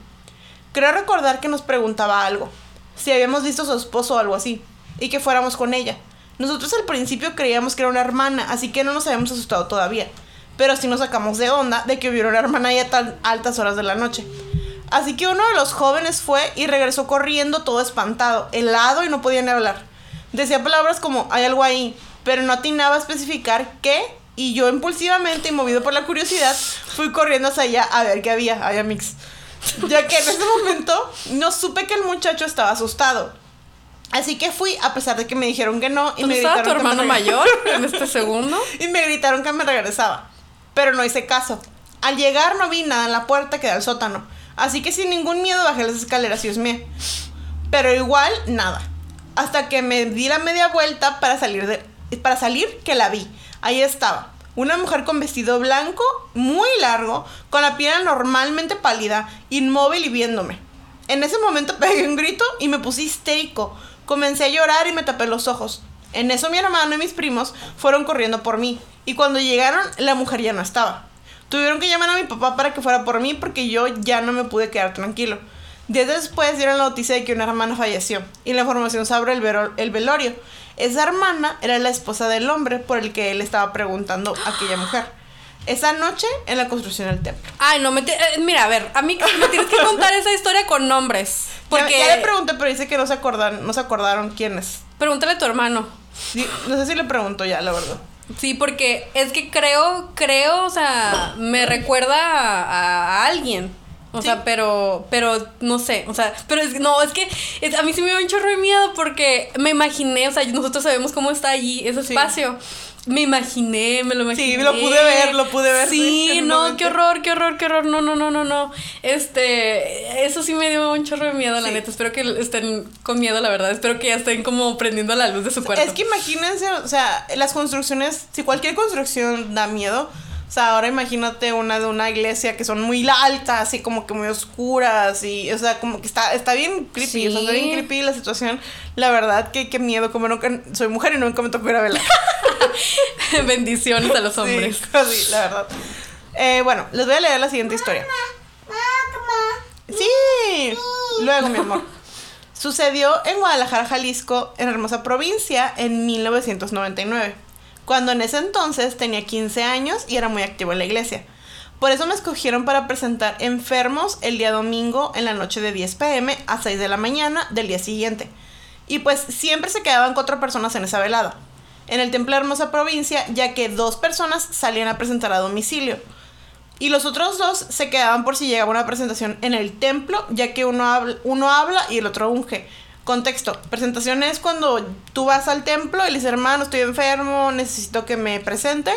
Creo recordar que nos preguntaba algo, si habíamos visto a su esposo o algo así, y que fuéramos con ella. Nosotros al principio creíamos que era una hermana, así que no nos habíamos asustado todavía, pero sí nos sacamos de onda de que hubiera una hermana ahí a tan altas horas de la noche. Así que uno de los jóvenes fue y regresó corriendo todo espantado, helado y no podía ni hablar. Decía palabras como hay algo ahí, pero no atinaba a especificar qué, y yo impulsivamente y movido por la curiosidad, fui corriendo hacia allá a ver qué había, había mix. Ya que en ese momento no supe que el muchacho estaba asustado. Así que fui, a pesar de que me dijeron que no, y me estaba gritaron tu que me hermano mayor en este segundo? y me gritaron que me regresaba. Pero no hice caso. Al llegar no vi nada en la puerta que da al sótano. Así que sin ningún miedo bajé las escaleras y husmeé. Pero igual, nada. Hasta que me di la media vuelta para salir de. Para salir que la vi. Ahí estaba. Una mujer con vestido blanco, muy largo, con la piel normalmente pálida, inmóvil y viéndome. En ese momento pegué un grito y me puse histérico. Comencé a llorar y me tapé los ojos. En eso mi hermano y mis primos fueron corriendo por mí. Y cuando llegaron, la mujer ya no estaba. Tuvieron que llamar a mi papá para que fuera por mí porque yo ya no me pude quedar tranquilo. Días después dieron la noticia de que una hermana falleció y la información sobre el, el velorio. Esa hermana era la esposa del hombre por el que él estaba preguntando a aquella mujer. Esa noche en la construcción del templo. Ay, no me... eh, mira, a ver, a mí me tienes que contar esa historia con nombres. Porque ya, le pregunté, pero dice que no se acordaron, no se acordaron quién es. Pregúntale a tu hermano. Sí, no sé si le pregunto ya, la verdad. Sí, porque es que creo, creo, o sea, me recuerda a, a alguien. O Sí. sea, pero, pero no sé, o sea, pero es, no, es que es- a mí sí me dio un chorro de miedo porque me imaginé, o sea, nosotros sabemos cómo está allí ese Sí. espacio. Me imaginé, me lo imaginé. Sí, lo pude ver, lo pude ver, sí, no, qué horror, qué horror, qué horror. No, no, no, no, no. Este, eso sí me dio un chorro de miedo, la Sí. neta. Espero que estén con miedo, la verdad. Espero que ya estén como prendiendo la luz de su cuarto. Es que imagínense, o sea, las construcciones, si cualquier construcción da miedo, sea, ahora imagínate una de una iglesia que son muy altas y como que muy oscuras y, o sea, como que está, está bien creepy, o sea, está bien creepy la situación. La verdad que qué miedo, como nunca, soy mujer y nunca me tocó ir a verla. Bendiciones a los hombres. Sí, sí, la verdad. Eh, bueno, les voy a leer la siguiente historia. Sí, luego, mi amor. Sucedió en Guadalajara, Jalisco, en hermosa provincia, en 1999, cuando en ese entonces tenía 15 años y era muy activo en la iglesia. Por eso me escogieron para presentar enfermos el día domingo en la noche de 10 pm a 6 de la mañana del día siguiente. Y pues siempre se quedaban cuatro personas en esa velada. En el templo Hermosa Provincia, ya que dos personas salían a presentar a domicilio. Y los otros dos se quedaban por si llegaba una presentación en el templo, ya que uno uno habla y el otro unge. Contexto, presentación es cuando tú vas al templo y le dices, hermano, estoy enfermo, necesito que me presente.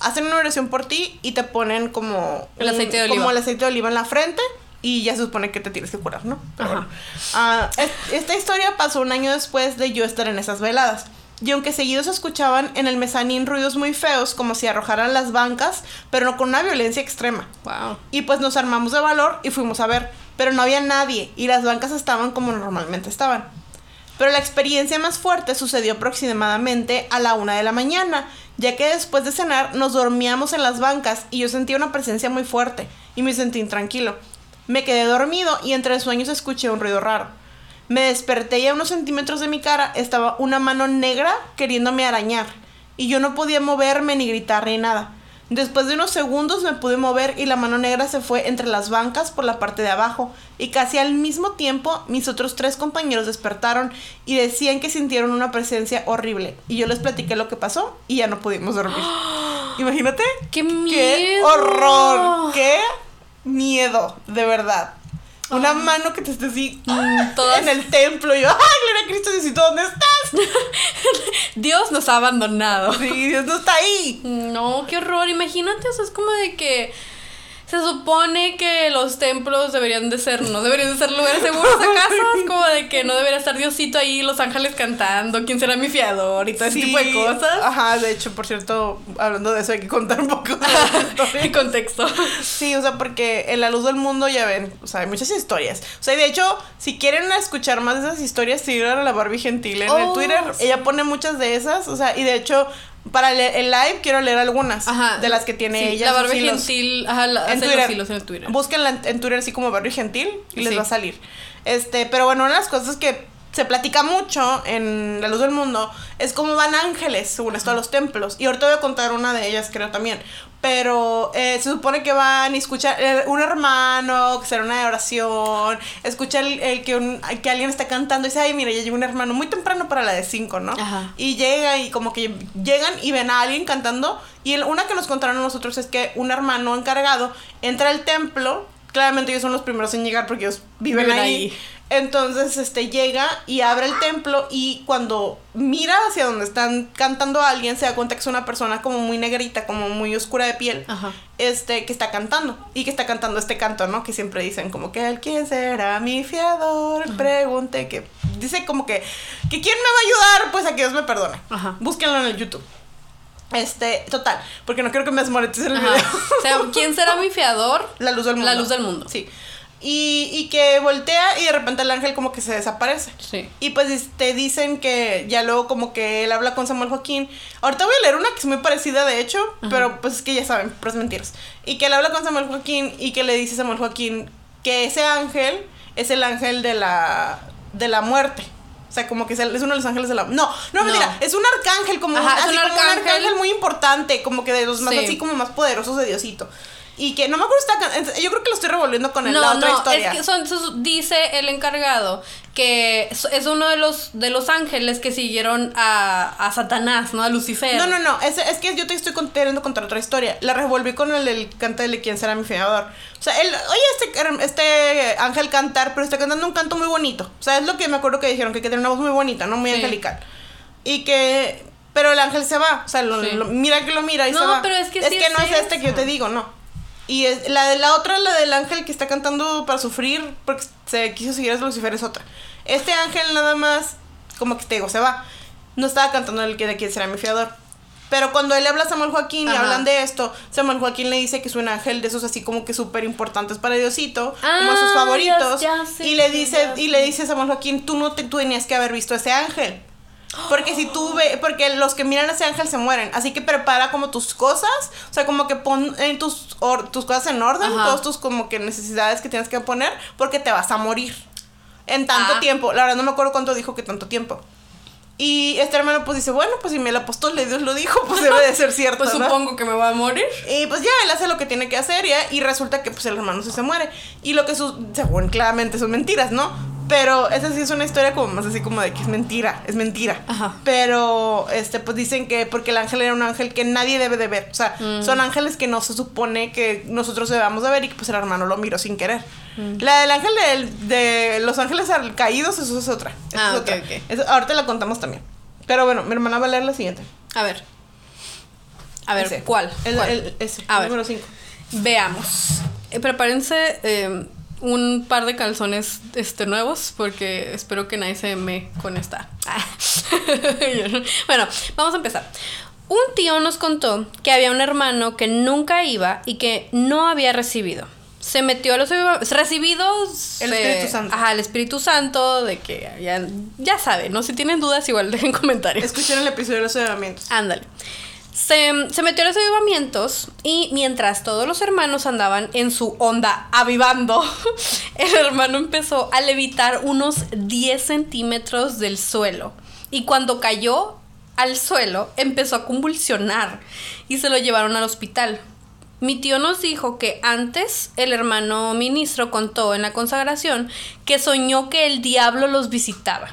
Hacen una oración por ti y te ponen como... El aceite de Como oliva. el aceite de oliva en la frente y ya se supone que te tienes que curar, ¿no? Ajá. Ah, es- esta historia pasó un año después de yo estar en esas veladas. Y aunque seguidos se escuchaban en el mezanín ruidos muy feos, como si arrojaran las bancas, pero no con una violencia extrema. Wow. Y pues nos armamos de valor y fuimos a ver, pero no había nadie y las bancas estaban como normalmente estaban. Pero la experiencia más fuerte sucedió aproximadamente a la una de la mañana, ya que después de cenar nos dormíamos en las bancas y yo sentía una presencia muy fuerte y me sentí intranquilo. Me quedé dormido y entre sueños escuché un ruido raro. Me desperté y a unos centímetros de mi cara estaba una mano negra queriéndome arañar y yo no podía moverme ni gritar ni nada. Después de unos segundos me pude mover y la mano negra se fue entre las bancas por la parte de abajo y casi al mismo tiempo mis otros tres compañeros despertaron y decían que sintieron una presencia horrible y yo les platiqué lo que pasó y ya no pudimos dormir. Imagínate. ¡Qué ¡Qué miedo! horror! ¡Qué miedo! De verdad. Una mano que te esté así Mm, todas- en el templo y yo, ¡ay, gloria a Cristo Diosito, ¿dónde estás? Dios nos ha abandonado. Sí, Dios no está ahí. No, qué horror. Imagínate, o sea, es como de que se supone que los templos deberían de ser, no deberían de ser lugares seguros acaso. Es como de que no debería estar Diosito ahí, los ángeles cantando, quién será mi fiador y todo ese tipo de cosas. Ajá, de hecho, por cierto, hablando de eso hay que contar un poco de contexto. Sí, o sea, porque en la luz del mundo ya ven, o sea, hay muchas historias. O sea, y de hecho, si quieren escuchar más de esas historias, sigan a la Barbie Gentil en el Oh, Twitter. sí. Ella pone muchas de esas, o sea, y de hecho, para el, el live quiero leer algunas Ajá. de las que tiene Sí, ella. La Barbie. Gentil. Ajá, la, en Twitter. los hilos en Twitter. Búsquenla en, en Twitter así como Barbie Gentil y les va a salir. Este, pero bueno, una de las cosas que se platica mucho en La Luz del Mundo es cómo van ángeles, según esto, a los templos. Y ahorita voy a contar una de ellas, creo también. Pero eh, se supone que van y escuchan eh, un hermano, que será una oración, escucha el, el que, un- que alguien está cantando y dice, ay, mira, ya llegó un hermano muy temprano para la de 5, ¿no? Ajá. Y llega y como que llegan y ven a alguien cantando. Y el- una que nos contaron a nosotros es que un hermano encargado entra al templo. Claramente ellos son los primeros en llegar porque ellos viven, Viven ahí. ahí. Entonces, este, llega y abre el templo y cuando mira hacia donde están cantando a alguien, se da cuenta que es una persona como muy negrita, como muy oscura de piel, Ajá. este, que está cantando. Y que está cantando este canto, ¿no? Que siempre dicen como que, ¿el quién será mi fiador? Pregunte que... Dice como que, que ¿quién me va a ayudar? Pues a que Dios me perdone. Ajá. Búsquenlo en el YouTube. Este, total, porque no quiero que me desmonetice el Ajá. video. O sea, ¿quién será mi fiador? La luz del mundo. La luz del mundo. Sí. Y, y que voltea y de repente el ángel como que se desaparece. Sí. Y pues te dicen que ya luego como que él habla con Samuel Joaquín. Ahorita voy a leer una que es muy parecida de hecho, pero pues es que ya saben, pero es mentiras. Y que él habla con Samuel Joaquín y que le dice a Samuel Joaquín que ese ángel es el ángel de la, de la muerte. O sea, como que es, uno de los ángeles de la... No, no, No. mentira. Es un arcángel, como, Ajá, es así un como un arcángel. arcángel muy importante, como que de los más Sí. así como más poderosos de Diosito. Y que no me acuerdo si está... Yo creo que lo estoy revolviendo con el- la otra historia. es que son, son- dice el encargado que es uno de los de los ángeles que siguieron a, a Satanás, ¿no? A Lucifer. No, no, no, es, es que yo te estoy con- queriendo contar otra historia. La revolví con el del cante de quién será mi fiador. O sea, él, oye, este, este ángel cantar, pero está cantando un canto muy bonito. O sea, es lo que me acuerdo que dijeron, que, que tiene una voz muy bonita, ¿no? Muy Sí. angelical. Y que... Pero el ángel se va, o sea, lo- Sí. lo- mira que lo mira y No, se va. pero es que es sí que es no es este que yo te digo, no. Y es, la de la otra, la del ángel que está cantando para sufrir, porque se quiso seguir a Lucifer, es otra. Este ángel nada más, como que te digo, se va. No estaba cantando el que de quién será mi fiador. Pero cuando él le habla a Samuel Joaquín y Ajá. hablan de esto, Samuel Joaquín le dice que es un ángel de esos así como que súper importantes para Diosito, como Ah, sus favoritos. ya y le dice, ya y le dice a Samuel Joaquín, tú no te, tú tenías que haber visto ese ángel. Porque si tú ve, porque los que miran a ese ángel se mueren. Así que prepara como tus cosas. O sea, como que pon en tus, or- tus cosas en orden. Ajá. Todas tus como que necesidades que tienes que poner. Porque te vas a morir. En tanto Ah. tiempo. La verdad no me acuerdo cuánto dijo que tanto tiempo. Y este hermano pues dice, bueno, pues si el apóstol de Dios lo dijo, pues debe de ser cierto. Pues ¿no? supongo que me va a morir. Y pues ya, él hace lo que tiene que hacer ya, y resulta que pues el hermano sí se muere. Y lo que su según claramente son mentiras, ¿no? Pero esa sí es una historia como más así como de que es mentira, es mentira. Ajá. Pero este pues dicen que porque el ángel era un ángel que nadie debe de ver. O sea, Mm. son ángeles que no se supone que nosotros debamos de ver y que pues el hermano lo miró sin querer. La del ángel de, los ángeles caídos, eso es otra. Esa Ah, es ok, otra. ok. Eso- ahorita la contamos también. Pero bueno, mi hermana va a leer la siguiente. A ver. A ver, Ese. ¿cuál? El, ¿Cuál? el- ese, A ver. número 5. Veamos. Eh, prepárense eh, un par de calzones este, nuevos porque espero que nadie se me con esta. bueno, vamos a empezar. Un tío nos contó que había un hermano que nunca iba y que no había recibido. Se metió a los recibidos. El eh, Espíritu Santo. Ajá, el Espíritu Santo, de que ya, ya saben, ¿no? Si tienen dudas, igual dejen comentarios. Escuchen el episodio de los. Ándale. Se, se metió a los avivamientos y mientras todos los hermanos andaban en su onda avivando, el hermano empezó a levitar unos 10 centímetros del suelo. Y cuando cayó al suelo, empezó a convulsionar y se lo llevaron al hospital. Mi tío nos dijo que antes el hermano ministro contó en la consagración que soñó que el diablo los visitaba.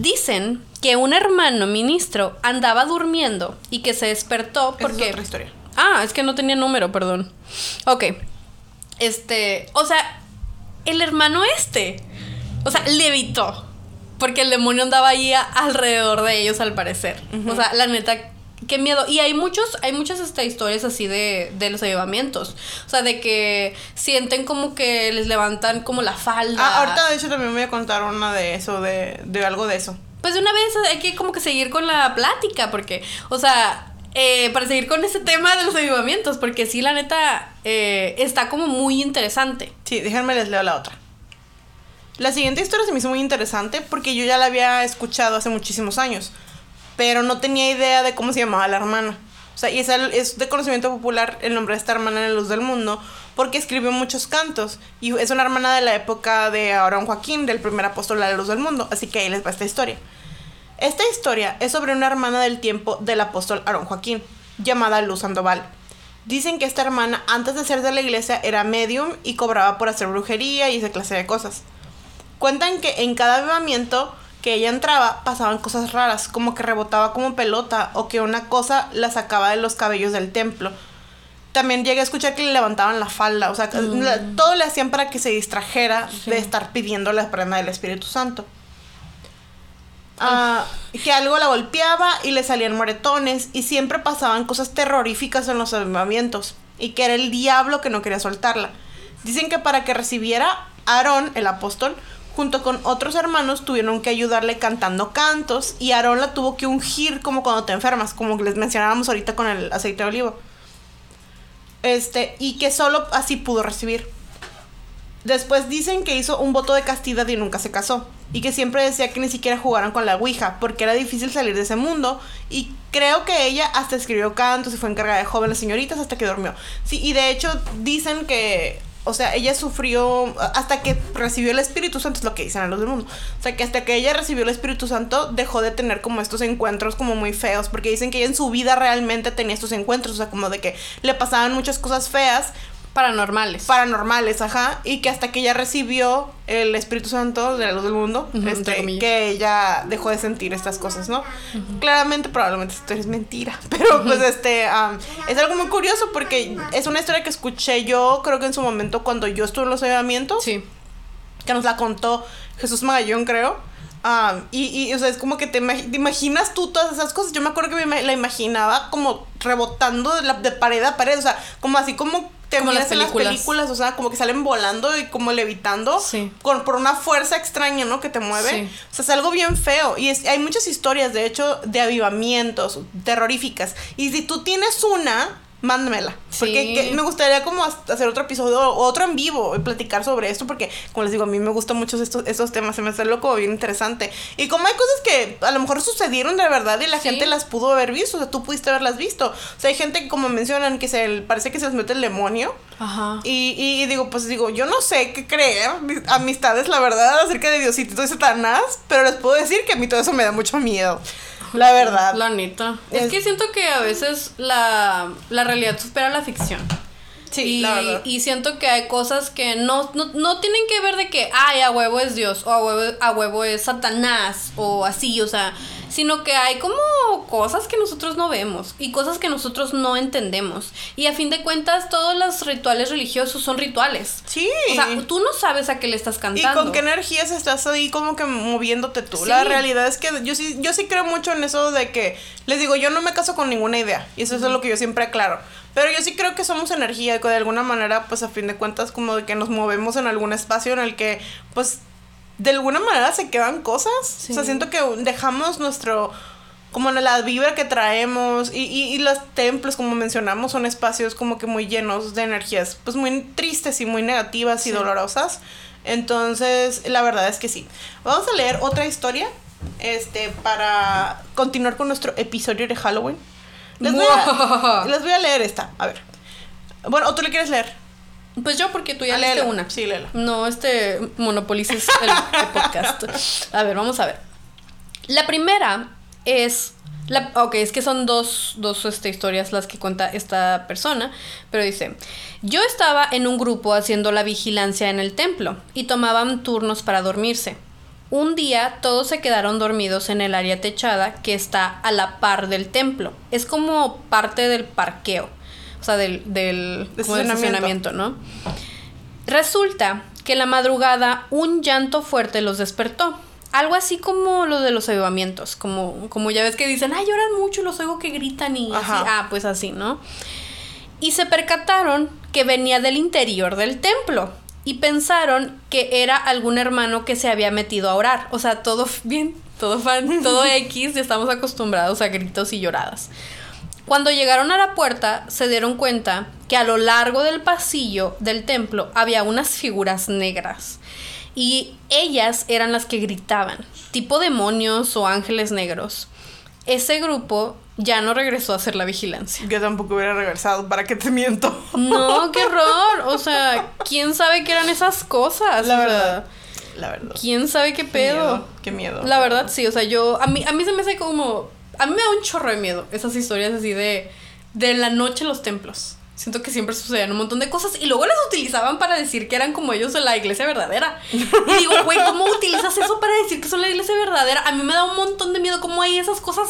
Dicen que un hermano ministro andaba durmiendo y que se despertó porque... es otra historia. Ah, es que no tenía número, perdón. Ok. Este, o sea, el hermano este, o sea, levitó. Porque el demonio andaba ahí a- alrededor de ellos, al parecer. O sea, la neta, qué miedo. Y hay muchos, hay muchas este, historias así de, de los avivamientos. O sea, de que sienten como que les levantan como la falda. Ah, ahorita de hecho también voy a contar una de eso, de, de algo de eso. Pues de una vez hay que como que seguir con la plática, porque, o sea, eh, para seguir con ese tema de los avivamientos, porque sí, la neta, eh, está como muy interesante. Sí, déjenme les leo la otra. La siguiente historia se me hizo muy interesante porque yo ya la había escuchado hace muchísimos años. Pero no tenía idea de cómo se llamaba la hermana. O sea, y es, de conocimiento popular el nombre de esta hermana en la luz del mundo, porque escribió muchos cantos. Y es una hermana de la época de Aarón Joaquín, del primer apóstol de la luz del mundo. Así que ahí les va esta historia. Esta historia es sobre una hermana del tiempo del apóstol Aarón Joaquín, llamada Luz Sandoval. Dicen que esta hermana, antes de ser de la iglesia, era medium y cobraba por hacer brujería y esa clase de cosas. Cuentan que en cada avivamiento que ella entraba pasaban cosas raras, como que rebotaba como pelota o que una cosa la sacaba de los cabellos del templo. También llegué a escuchar que le levantaban la falda, o sea, mm. todo le hacían para que se distrajera de estar pidiendo la prenda del Espíritu Santo. Ah, que algo la golpeaba y le salían moretones y siempre pasaban cosas terroríficas en los avivamientos y que era el diablo que no quería soltarla. Dicen que para que recibiera Aarón, el apóstol, junto con otros hermanos tuvieron que ayudarle cantando cantos y Aarón la tuvo que ungir como cuando te enfermas, como les mencionábamos ahorita con el aceite de olivo. Este, y que solo así pudo recibir. Después dicen que hizo un voto de castidad y nunca se casó. Y que siempre decía que ni siquiera jugaran con la Ouija, porque era difícil salir de ese mundo. Y creo que ella hasta escribió cantos y fue encargada de jóvenes señoritas hasta que durmió. Sí, y de hecho dicen que o sea, ella sufrió hasta que recibió el Espíritu Santo, es lo que dicen a los del mundo. O sea, que hasta que ella recibió el Espíritu Santo, dejó de tener como estos encuentros como muy feos, porque dicen que ella en su vida realmente tenía estos encuentros, o sea, como de que le pasaban muchas cosas feas, Paranormales. Paranormales, ajá. Y que hasta que ella recibió el Espíritu Santo de la luz del mundo, este, que ella dejó de sentir estas cosas, ¿no? Claramente, probablemente esto es mentira. Pero pues este, es algo muy curioso porque es una historia que escuché yo, creo que en su momento cuando yo estuve en los ayudamientos. Sí. Que nos la contó Jesús Magallón, creo. y, y, o sea, es como que te, imaginas tú todas esas cosas. Yo me acuerdo que me la imaginaba como rebotando de, de pared a pared, o sea, como así como te como las películas. las películas, o sea, como que salen volando y como levitando con, por una fuerza extraña, ¿no? Que te mueve. O sea, es algo bien feo. Y hay muchas historias, de hecho, de avivamientos terroríficas. Y si tú tienes una, mándamela. Porque me gustaría como hacer otro episodio o otro en vivo y platicar sobre esto porque, como les digo, a mí me gustan mucho estos, estos temas, se me hace loco, bien interesante. Y como hay cosas que a lo mejor sucedieron de verdad y la gente las pudo haber visto, o sea, tú pudiste haberlas visto. O sea, hay gente que como mencionan que se parece que se les mete el demonio. Ajá. Y, y, digo, pues digo, yo no sé qué creer, amistades, la verdad, acerca de Diosito y Satanás, pero les puedo decir que a mí todo eso me da mucho miedo. La verdad. La neta. Es, que siento que a veces la, la realidad supera la ficción. Sí, y, y siento que hay cosas que no, no, no, tienen que ver de que, ay, a huevo es Dios, o a huevo, a huevo es Satanás, o así, o sea, sino que hay como cosas que nosotros no vemos y cosas que nosotros no entendemos. Y a fin de cuentas, todos los rituales religiosos son rituales. Sí. O sea, tú no sabes a qué le estás cantando. Y con qué energías estás ahí como que moviéndote tú. La realidad es que yo sí, yo sí creo mucho en eso de que, les digo, yo no me caso con ninguna idea. Y eso es lo que yo siempre aclaro. Pero yo sí creo que somos energía y que de alguna manera, pues a fin de cuentas, como de que nos movemos en algún espacio en el que, pues, de alguna manera se quedan cosas. O sea, siento que dejamos nuestro como la vibra que traemos y, y, los templos, como mencionamos, son espacios como que muy llenos de energías, pues muy tristes y muy negativas y dolorosas. Entonces, la verdad es que sí. Vamos a leer otra historia, este, para continuar con nuestro episodio de Halloween. Les voy, a, les voy a leer esta, a ver. Bueno, ¿o tú le quieres leer? Pues yo, porque tú ya ah, leíste una. Sí, léela. No, este monopolices el, podcast. A ver, vamos a ver. La primera es. La, ok, es que son dos, dos este, historias las que cuenta esta persona, pero dice, yo estaba en un grupo haciendo la vigilancia en el templo y tomaban turnos para dormirse. Un día todos se quedaron dormidos en el área techada que está a la par del templo. Es como parte del parqueo o sea, del, del estacionamiento, ¿no? Resulta que en la madrugada un llanto fuerte los despertó. Algo así como lo de los avivamientos, como, como ya ves que dicen, ay, lloran mucho, los oigo que gritan y así. Ah, pues así, ¿no? Y se percataron que venía del interior del templo y pensaron que era algún hermano que se había metido a orar. O sea, todo bien, todo fan, todo X, estamos acostumbrados a gritos y lloradas. Cuando llegaron a la puerta, se dieron cuenta que a lo largo del pasillo del templo había unas figuras negras. Y ellas eran las que gritaban, tipo demonios o ángeles negros. ese grupo ya no regresó a hacer la vigilancia. Yo tampoco hubiera regresado, ¿para qué te miento? No, qué horror. O sea, ¿quién sabe qué eran esas cosas? La O sea, verdad. La verdad. ¿Quién sabe qué pedo? miedo, qué miedo. La verdad, sí. O sea, yo. A mí, a mí se me hace como. A mí me da un chorro de miedo esas historias así de. De la noche los templos. Siento que siempre sucedían un montón de cosas y luego las utilizaban para decir que eran como ellos de la iglesia verdadera. Y digo, güey, ¿cómo utilizas eso para decir que son la iglesia verdadera? A mí me da un montón de miedo cómo hay esas cosas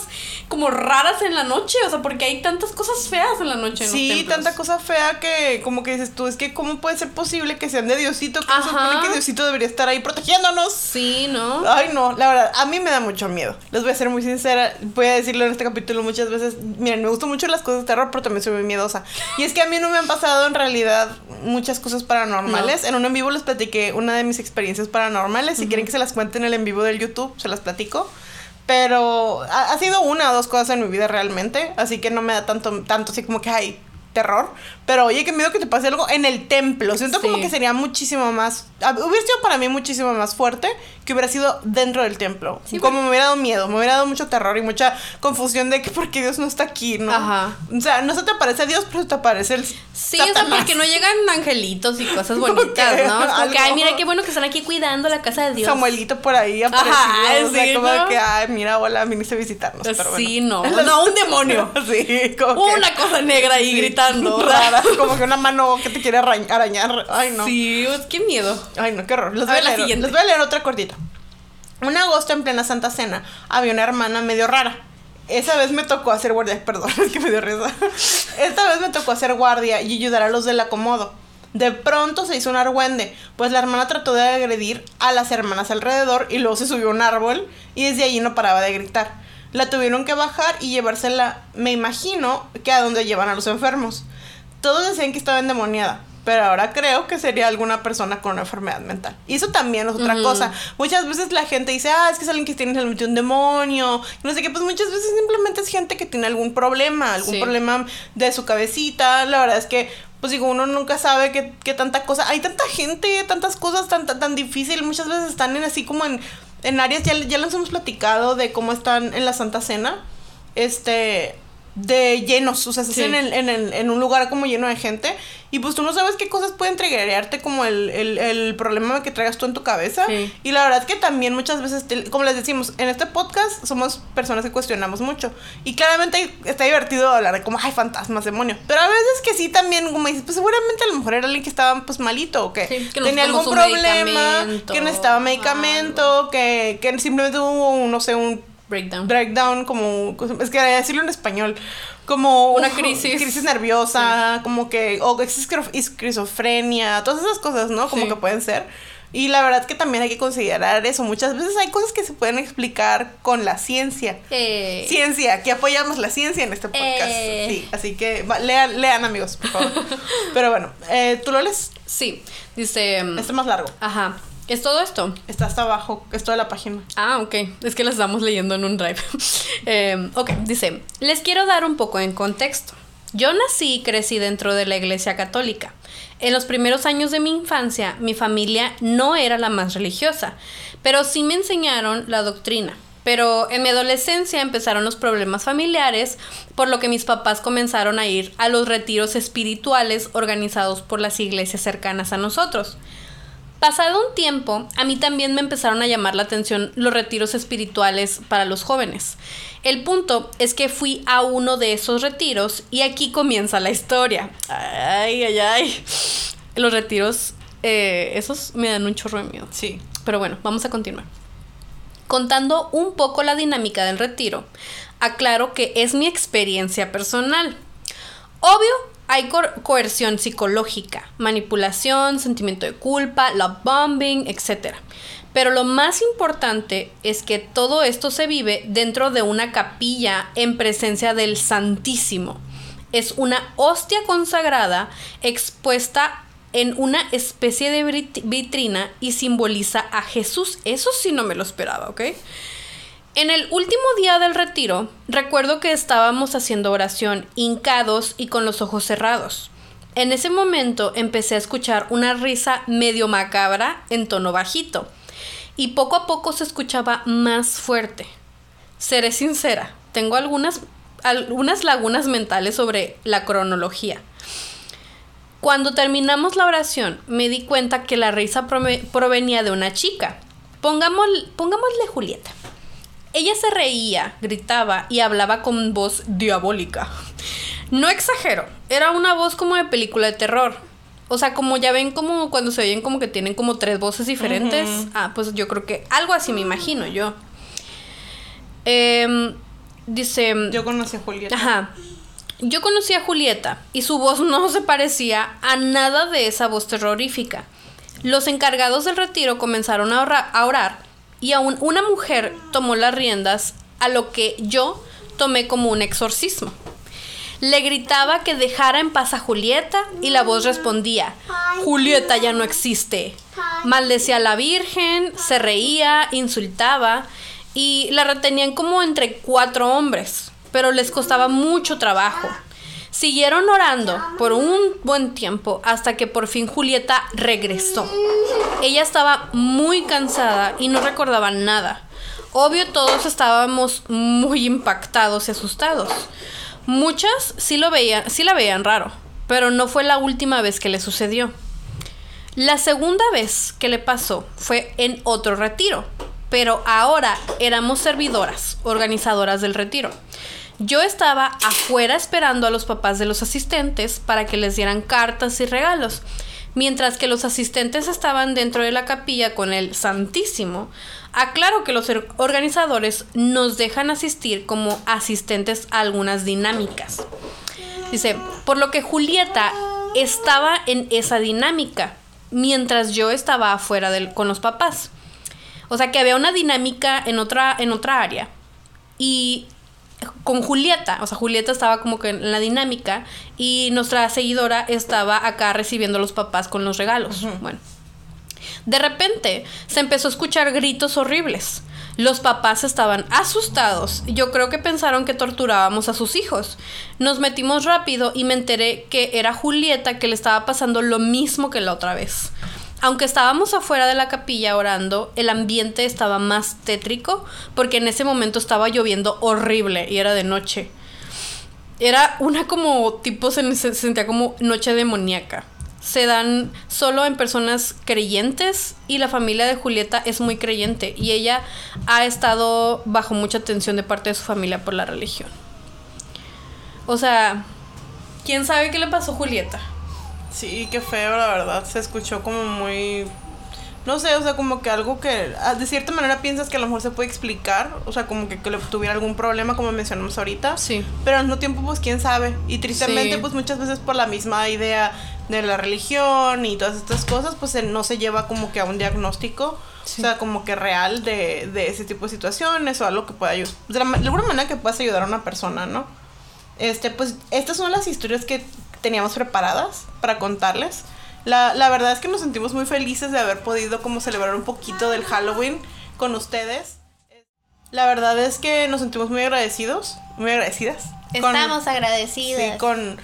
como raras en la noche. O sea, porque hay tantas cosas feas en la noche. En Sí, los tanta cosa fea que como que dices tú, es que cómo puede ser posible que sean de Diosito, que supone que Diosito debería estar ahí protegiéndonos. Sí, ¿no? Ay, no, la verdad, a mí me da mucho miedo. Les voy a ser muy sincera, voy a decirlo en este capítulo muchas veces. Miren, me gustan mucho las cosas de terror, pero también soy muy miedosa. Y es que a mí no me han pasado en realidad muchas cosas paranormales. En un en vivo les platiqué una de mis experiencias paranormales. Si quieren que se las cuente en el en vivo del YouTube, se las platico. Pero ha, ha sido una o dos cosas en mi vida realmente. Así que no me da tanto, tanto así como que hay terror. Pero oye, qué miedo que te pase algo en el templo. Siento como que sería muchísimo más. Hubiera sido para mí muchísimo más fuerte que hubiera sido dentro del templo. Sí, como me hubiera dado miedo, me hubiera dado mucho terror y mucha confusión de que porque Dios no está aquí, ¿no? Ajá. O sea, no se te aparece Dios, pero se te aparece el. Sí, o sea, Satanás. porque no llegan angelitos y cosas bonitas, ¿no? Es como que, ay, mira qué bueno que están aquí cuidando la casa de Dios. Samuelito por ahí aparecido. Ajá, o sea, sí, como que, ay, mira, hola, viniste a visitarnos. Pero Sí, bueno. no, no, un demonio. sí, como que- Una cosa negra ahí sí, gritando. Rara, como que una mano que te quiere arañ- arañar. Ay, no. Sí, pues, qué miedo. Ay, no, qué horror. Les A voy a, la leer, les voy a leer otra cortita. Un agosto en plena Santa Cena había una hermana medio rara. Esa vez me tocó hacer guardia, perdón, es que me dio risa. Esta vez me tocó hacer guardia y ayudar a los del acomodo. De pronto se hizo un argüende, pues la hermana trató de agredir a las hermanas alrededor y luego se subió a un árbol y desde allí no paraba de gritar. La tuvieron que bajar y llevársela, me imagino, que a donde llevan a los enfermos. Todos decían que estaba endemoniada, pero ahora creo que sería alguna persona con una enfermedad mental. Y eso también es otra cosa. Muchas veces la gente dice, ah, es que es alguien que tiene metió un demonio. No sé qué, pues muchas veces simplemente es gente que tiene algún problema, algún Sí. problema de su cabecita. La verdad es que, pues digo, uno nunca sabe qué, qué tanta cosa. Hay tanta gente, tantas cosas tan, tan, tan difícil. Muchas veces están en así como en, en áreas, ya, ya les hemos platicado de cómo están en la Santa Cena. Este de llenos, o sea, se Sí. en, en, el- en un lugar como lleno de gente y pues tú no sabes qué cosas pueden triggerarte como el, el, el problema que traigas tú en tu cabeza Sí. y la verdad es que también muchas veces, te- como les decimos, en este podcast somos personas que cuestionamos mucho y claramente está divertido hablar de como, ay, fantasmas, demonios, pero a veces que sí también, como dices, pues seguramente a lo mejor era alguien que estaba pues malito o que, Sí, que tenía algún problema, que necesitaba medicamento, que, que simplemente hubo, no sé, un Breakdown. breakdown, como, es que decirlo en español, como Una crisis. crisis nerviosa, como que, o esquizo- esquizofrenia, todas esas cosas, ¿no? Como Sí. que pueden ser. Y la verdad que también hay que considerar eso. Muchas veces hay cosas que se pueden explicar con la ciencia. Eh, Ciencia, que apoyamos la ciencia en este podcast. Eh. Sí, así que va- lean, lean, amigos, por favor. Pero bueno, eh, ¿tú lo lees? sí, dice. mm, Este es más largo. Ajá. ¿Es todo esto? Está hasta abajo, es toda la página. Ah, ok. Es que la estamos leyendo en un drive. Eh, ok, dice, les quiero dar un poco en contexto. Yo nací y crecí dentro de la iglesia católica. En los primeros años de mi infancia, mi familia no era la más religiosa, pero sí me enseñaron la doctrina. Pero en mi adolescencia empezaron los problemas familiares, por lo que mis papás comenzaron a ir a los retiros espirituales organizados por las iglesias cercanas a nosotros. Pasado un tiempo, a mí también me empezaron a llamar la atención los retiros espirituales para los jóvenes. El punto es que fui a uno de esos retiros y aquí comienza la historia. Ay, ay, ay. Los retiros, eh, esos me dan un chorro de miedo. Sí. Pero bueno, vamos a continuar. Contando un poco la dinámica del retiro, aclaro que es mi experiencia personal. Obvio, hay co- coerción psicológica, manipulación, sentimiento de culpa, love bombing, etc. Pero lo más importante es que todo esto se vive dentro de una capilla en presencia del Santísimo. Es una hostia consagrada expuesta en una especie de vitrina y simboliza a Jesús. Eso sí no me lo esperaba, ¿ok? En el último día del retiro, recuerdo que estábamos haciendo oración, hincados y con los ojos cerrados. En ese momento empecé a escuchar una risa medio macabra en tono bajito, y poco a poco se escuchaba más fuerte. Seré sincera, tengo algunas, algunas lagunas mentales sobre la cronología. Cuando terminamos la oración, me di cuenta que la risa provenía de una chica. pongámosle Julieta. Ella se reía, gritaba y hablaba con voz diabólica. No exagero, era una voz como de película de terror. O sea, como ya ven como cuando se oyen como que tienen como tres voces diferentes. Ah, pues yo creo que algo así me imagino yo. Em, dice... Yo conocí a Julieta. Ajá. Yo conocí a Julieta y su voz no se parecía a nada de esa voz terrorífica. Los encargados del retiro comenzaron a, a orar y aún una mujer tomó las riendas a lo que yo tomé como un exorcismo. Le gritaba que dejara en paz a Julieta y la voz respondía, Julieta ya no existe. Maldecía a la Virgen, se reía, insultaba y la retenían como entre cuatro hombres, pero les costaba mucho trabajo. Siguieron orando por un buen tiempo hasta que por fin Julieta regresó. Ella estaba muy cansada y no recordaba nada. Obvio todos estábamos muy impactados y asustados. Muchas sí lo veían, sí la veían raro, pero no fue la última vez que le sucedió. La segunda vez que le pasó fue en otro retiro, pero ahora éramos servidoras, organizadoras del retiro. Yo estaba afuera esperando a los papás de los asistentes para que les dieran cartas y regalos, mientras que los asistentes estaban dentro de la capilla con el Santísimo, Aclaro que los organizadores nos dejan asistir como asistentes a algunas dinámicas. Dice, por lo que Julieta estaba en esa dinámica, mientras yo estaba afuera del, con los papás. O sea que había una dinámica en otra, en otra área. Y con Julieta, o sea, Julieta estaba como que en la dinámica y nuestra seguidora estaba acá recibiendo a los papás con los regalos. Bueno. De repente se empezó a escuchar gritos horribles. Los papás estaban asustados. Yo creo que pensaron que torturábamos a sus hijos. Nos metimos rápido y me enteré que era Julieta que le estaba pasando lo mismo que la otra vez. Aunque estábamos afuera de la capilla orando, el ambiente estaba más tétrico porque en ese momento estaba lloviendo horrible y era de noche. Era una como tipo se sentía como noche demoníaca se dan solo en personas creyentes y la familia de Julieta es muy creyente y ella ha estado bajo mucha atención de parte de su familia por la religión. O sea, ¿quién sabe qué le pasó a Julieta? Sí, qué feo, la verdad. Se escuchó como muy no sé, o sea, como que algo que ah, de cierta manera piensas que a lo mejor se puede explicar, o sea, como que, que le tuviera algún problema, como mencionamos ahorita. Sí. Pero al mismo tiempo, pues quién sabe. Y tristemente, pues muchas veces por la misma idea de la religión y todas estas cosas, pues no se lleva como que a un diagnóstico. O sea, como que real de, de, ese tipo de situaciones o algo que pueda ayudar. De, de alguna manera que puedas ayudar a una persona, ¿no? Este, pues estas son las historias que teníamos preparadas para contarles. La, la verdad es que nos sentimos muy felices de haber podido como celebrar un poquito del Halloween con ustedes. La verdad es que nos sentimos muy agradecidos, muy agradecidas. Estamos agradecidas. Sí, con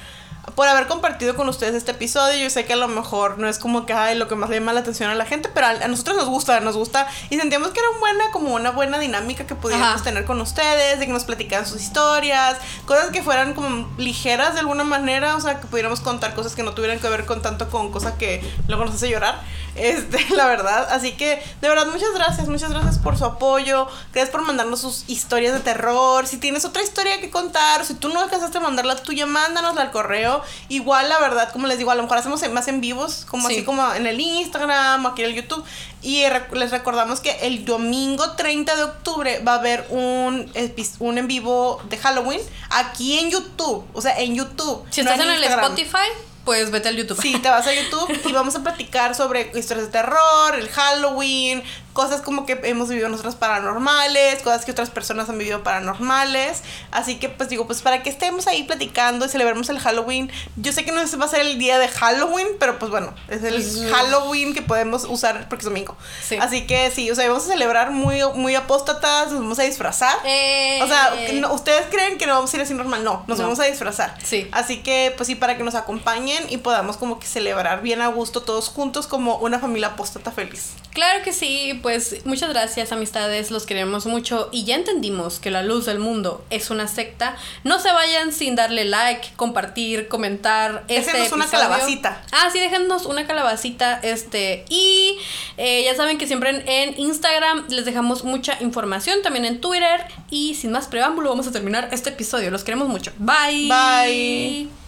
por haber compartido con ustedes este episodio. Yo sé que a lo mejor no es como que hay lo que más le llama la atención a la gente, pero a, nosotros nos gusta, nos gusta y sentíamos que era una buena, como una buena dinámica que pudiéramos tener con ustedes, de que nos platicaran sus historias, cosas que fueran como ligeras de alguna manera, o sea, que pudiéramos contar cosas que no tuvieran que ver con tanto con cosas que luego nos hace llorar. Este, la verdad. Así que, de verdad, muchas gracias, muchas gracias por su apoyo. Gracias por mandarnos sus historias de terror. Si tienes otra historia que contar, si tú no alcanzaste a mandarla tuya, mándanosla al correo. Igual, la verdad, como les digo, a lo mejor hacemos más en vivos, como así como en el Instagram, aquí en el YouTube. Y les recordamos que el domingo 30 de octubre va a haber un, un en vivo de Halloween aquí en YouTube. O sea, en YouTube. Si estás en el Spotify pues vete al YouTube. Sí, te vas a YouTube y vamos a platicar sobre historias de terror, el Halloween, cosas como que hemos vivido nosotras paranormales, cosas que otras personas han vivido paranormales. Así que pues digo, pues para que estemos ahí platicando y celebremos el Halloween. Yo sé que no va a ser el día de Halloween, pero pues bueno, es el Halloween que podemos usar porque es domingo. Sí. Así que sí, o sea, vamos a celebrar muy, muy apóstatas, nos vamos a disfrazar. Eh. O sea, ustedes creen que no vamos a ir así normal, no, nos vamos a disfrazar. Sí. Así que pues sí, para que nos acompañen y podamos como que celebrar bien a gusto todos juntos como una familia apóstata feliz. Claro que sí, pues muchas gracias amistades, los queremos mucho y ya entendimos que la luz del mundo es una secta. No se vayan sin darle like, compartir, comentar. Déjenos este una calabacita. Ah, sí, déjenos una calabacita. Este, y eh, ya saben que siempre en, en Instagram les dejamos mucha información, también en Twitter. Y sin más preámbulo, vamos a terminar este episodio. Los queremos mucho. Bye. Bye.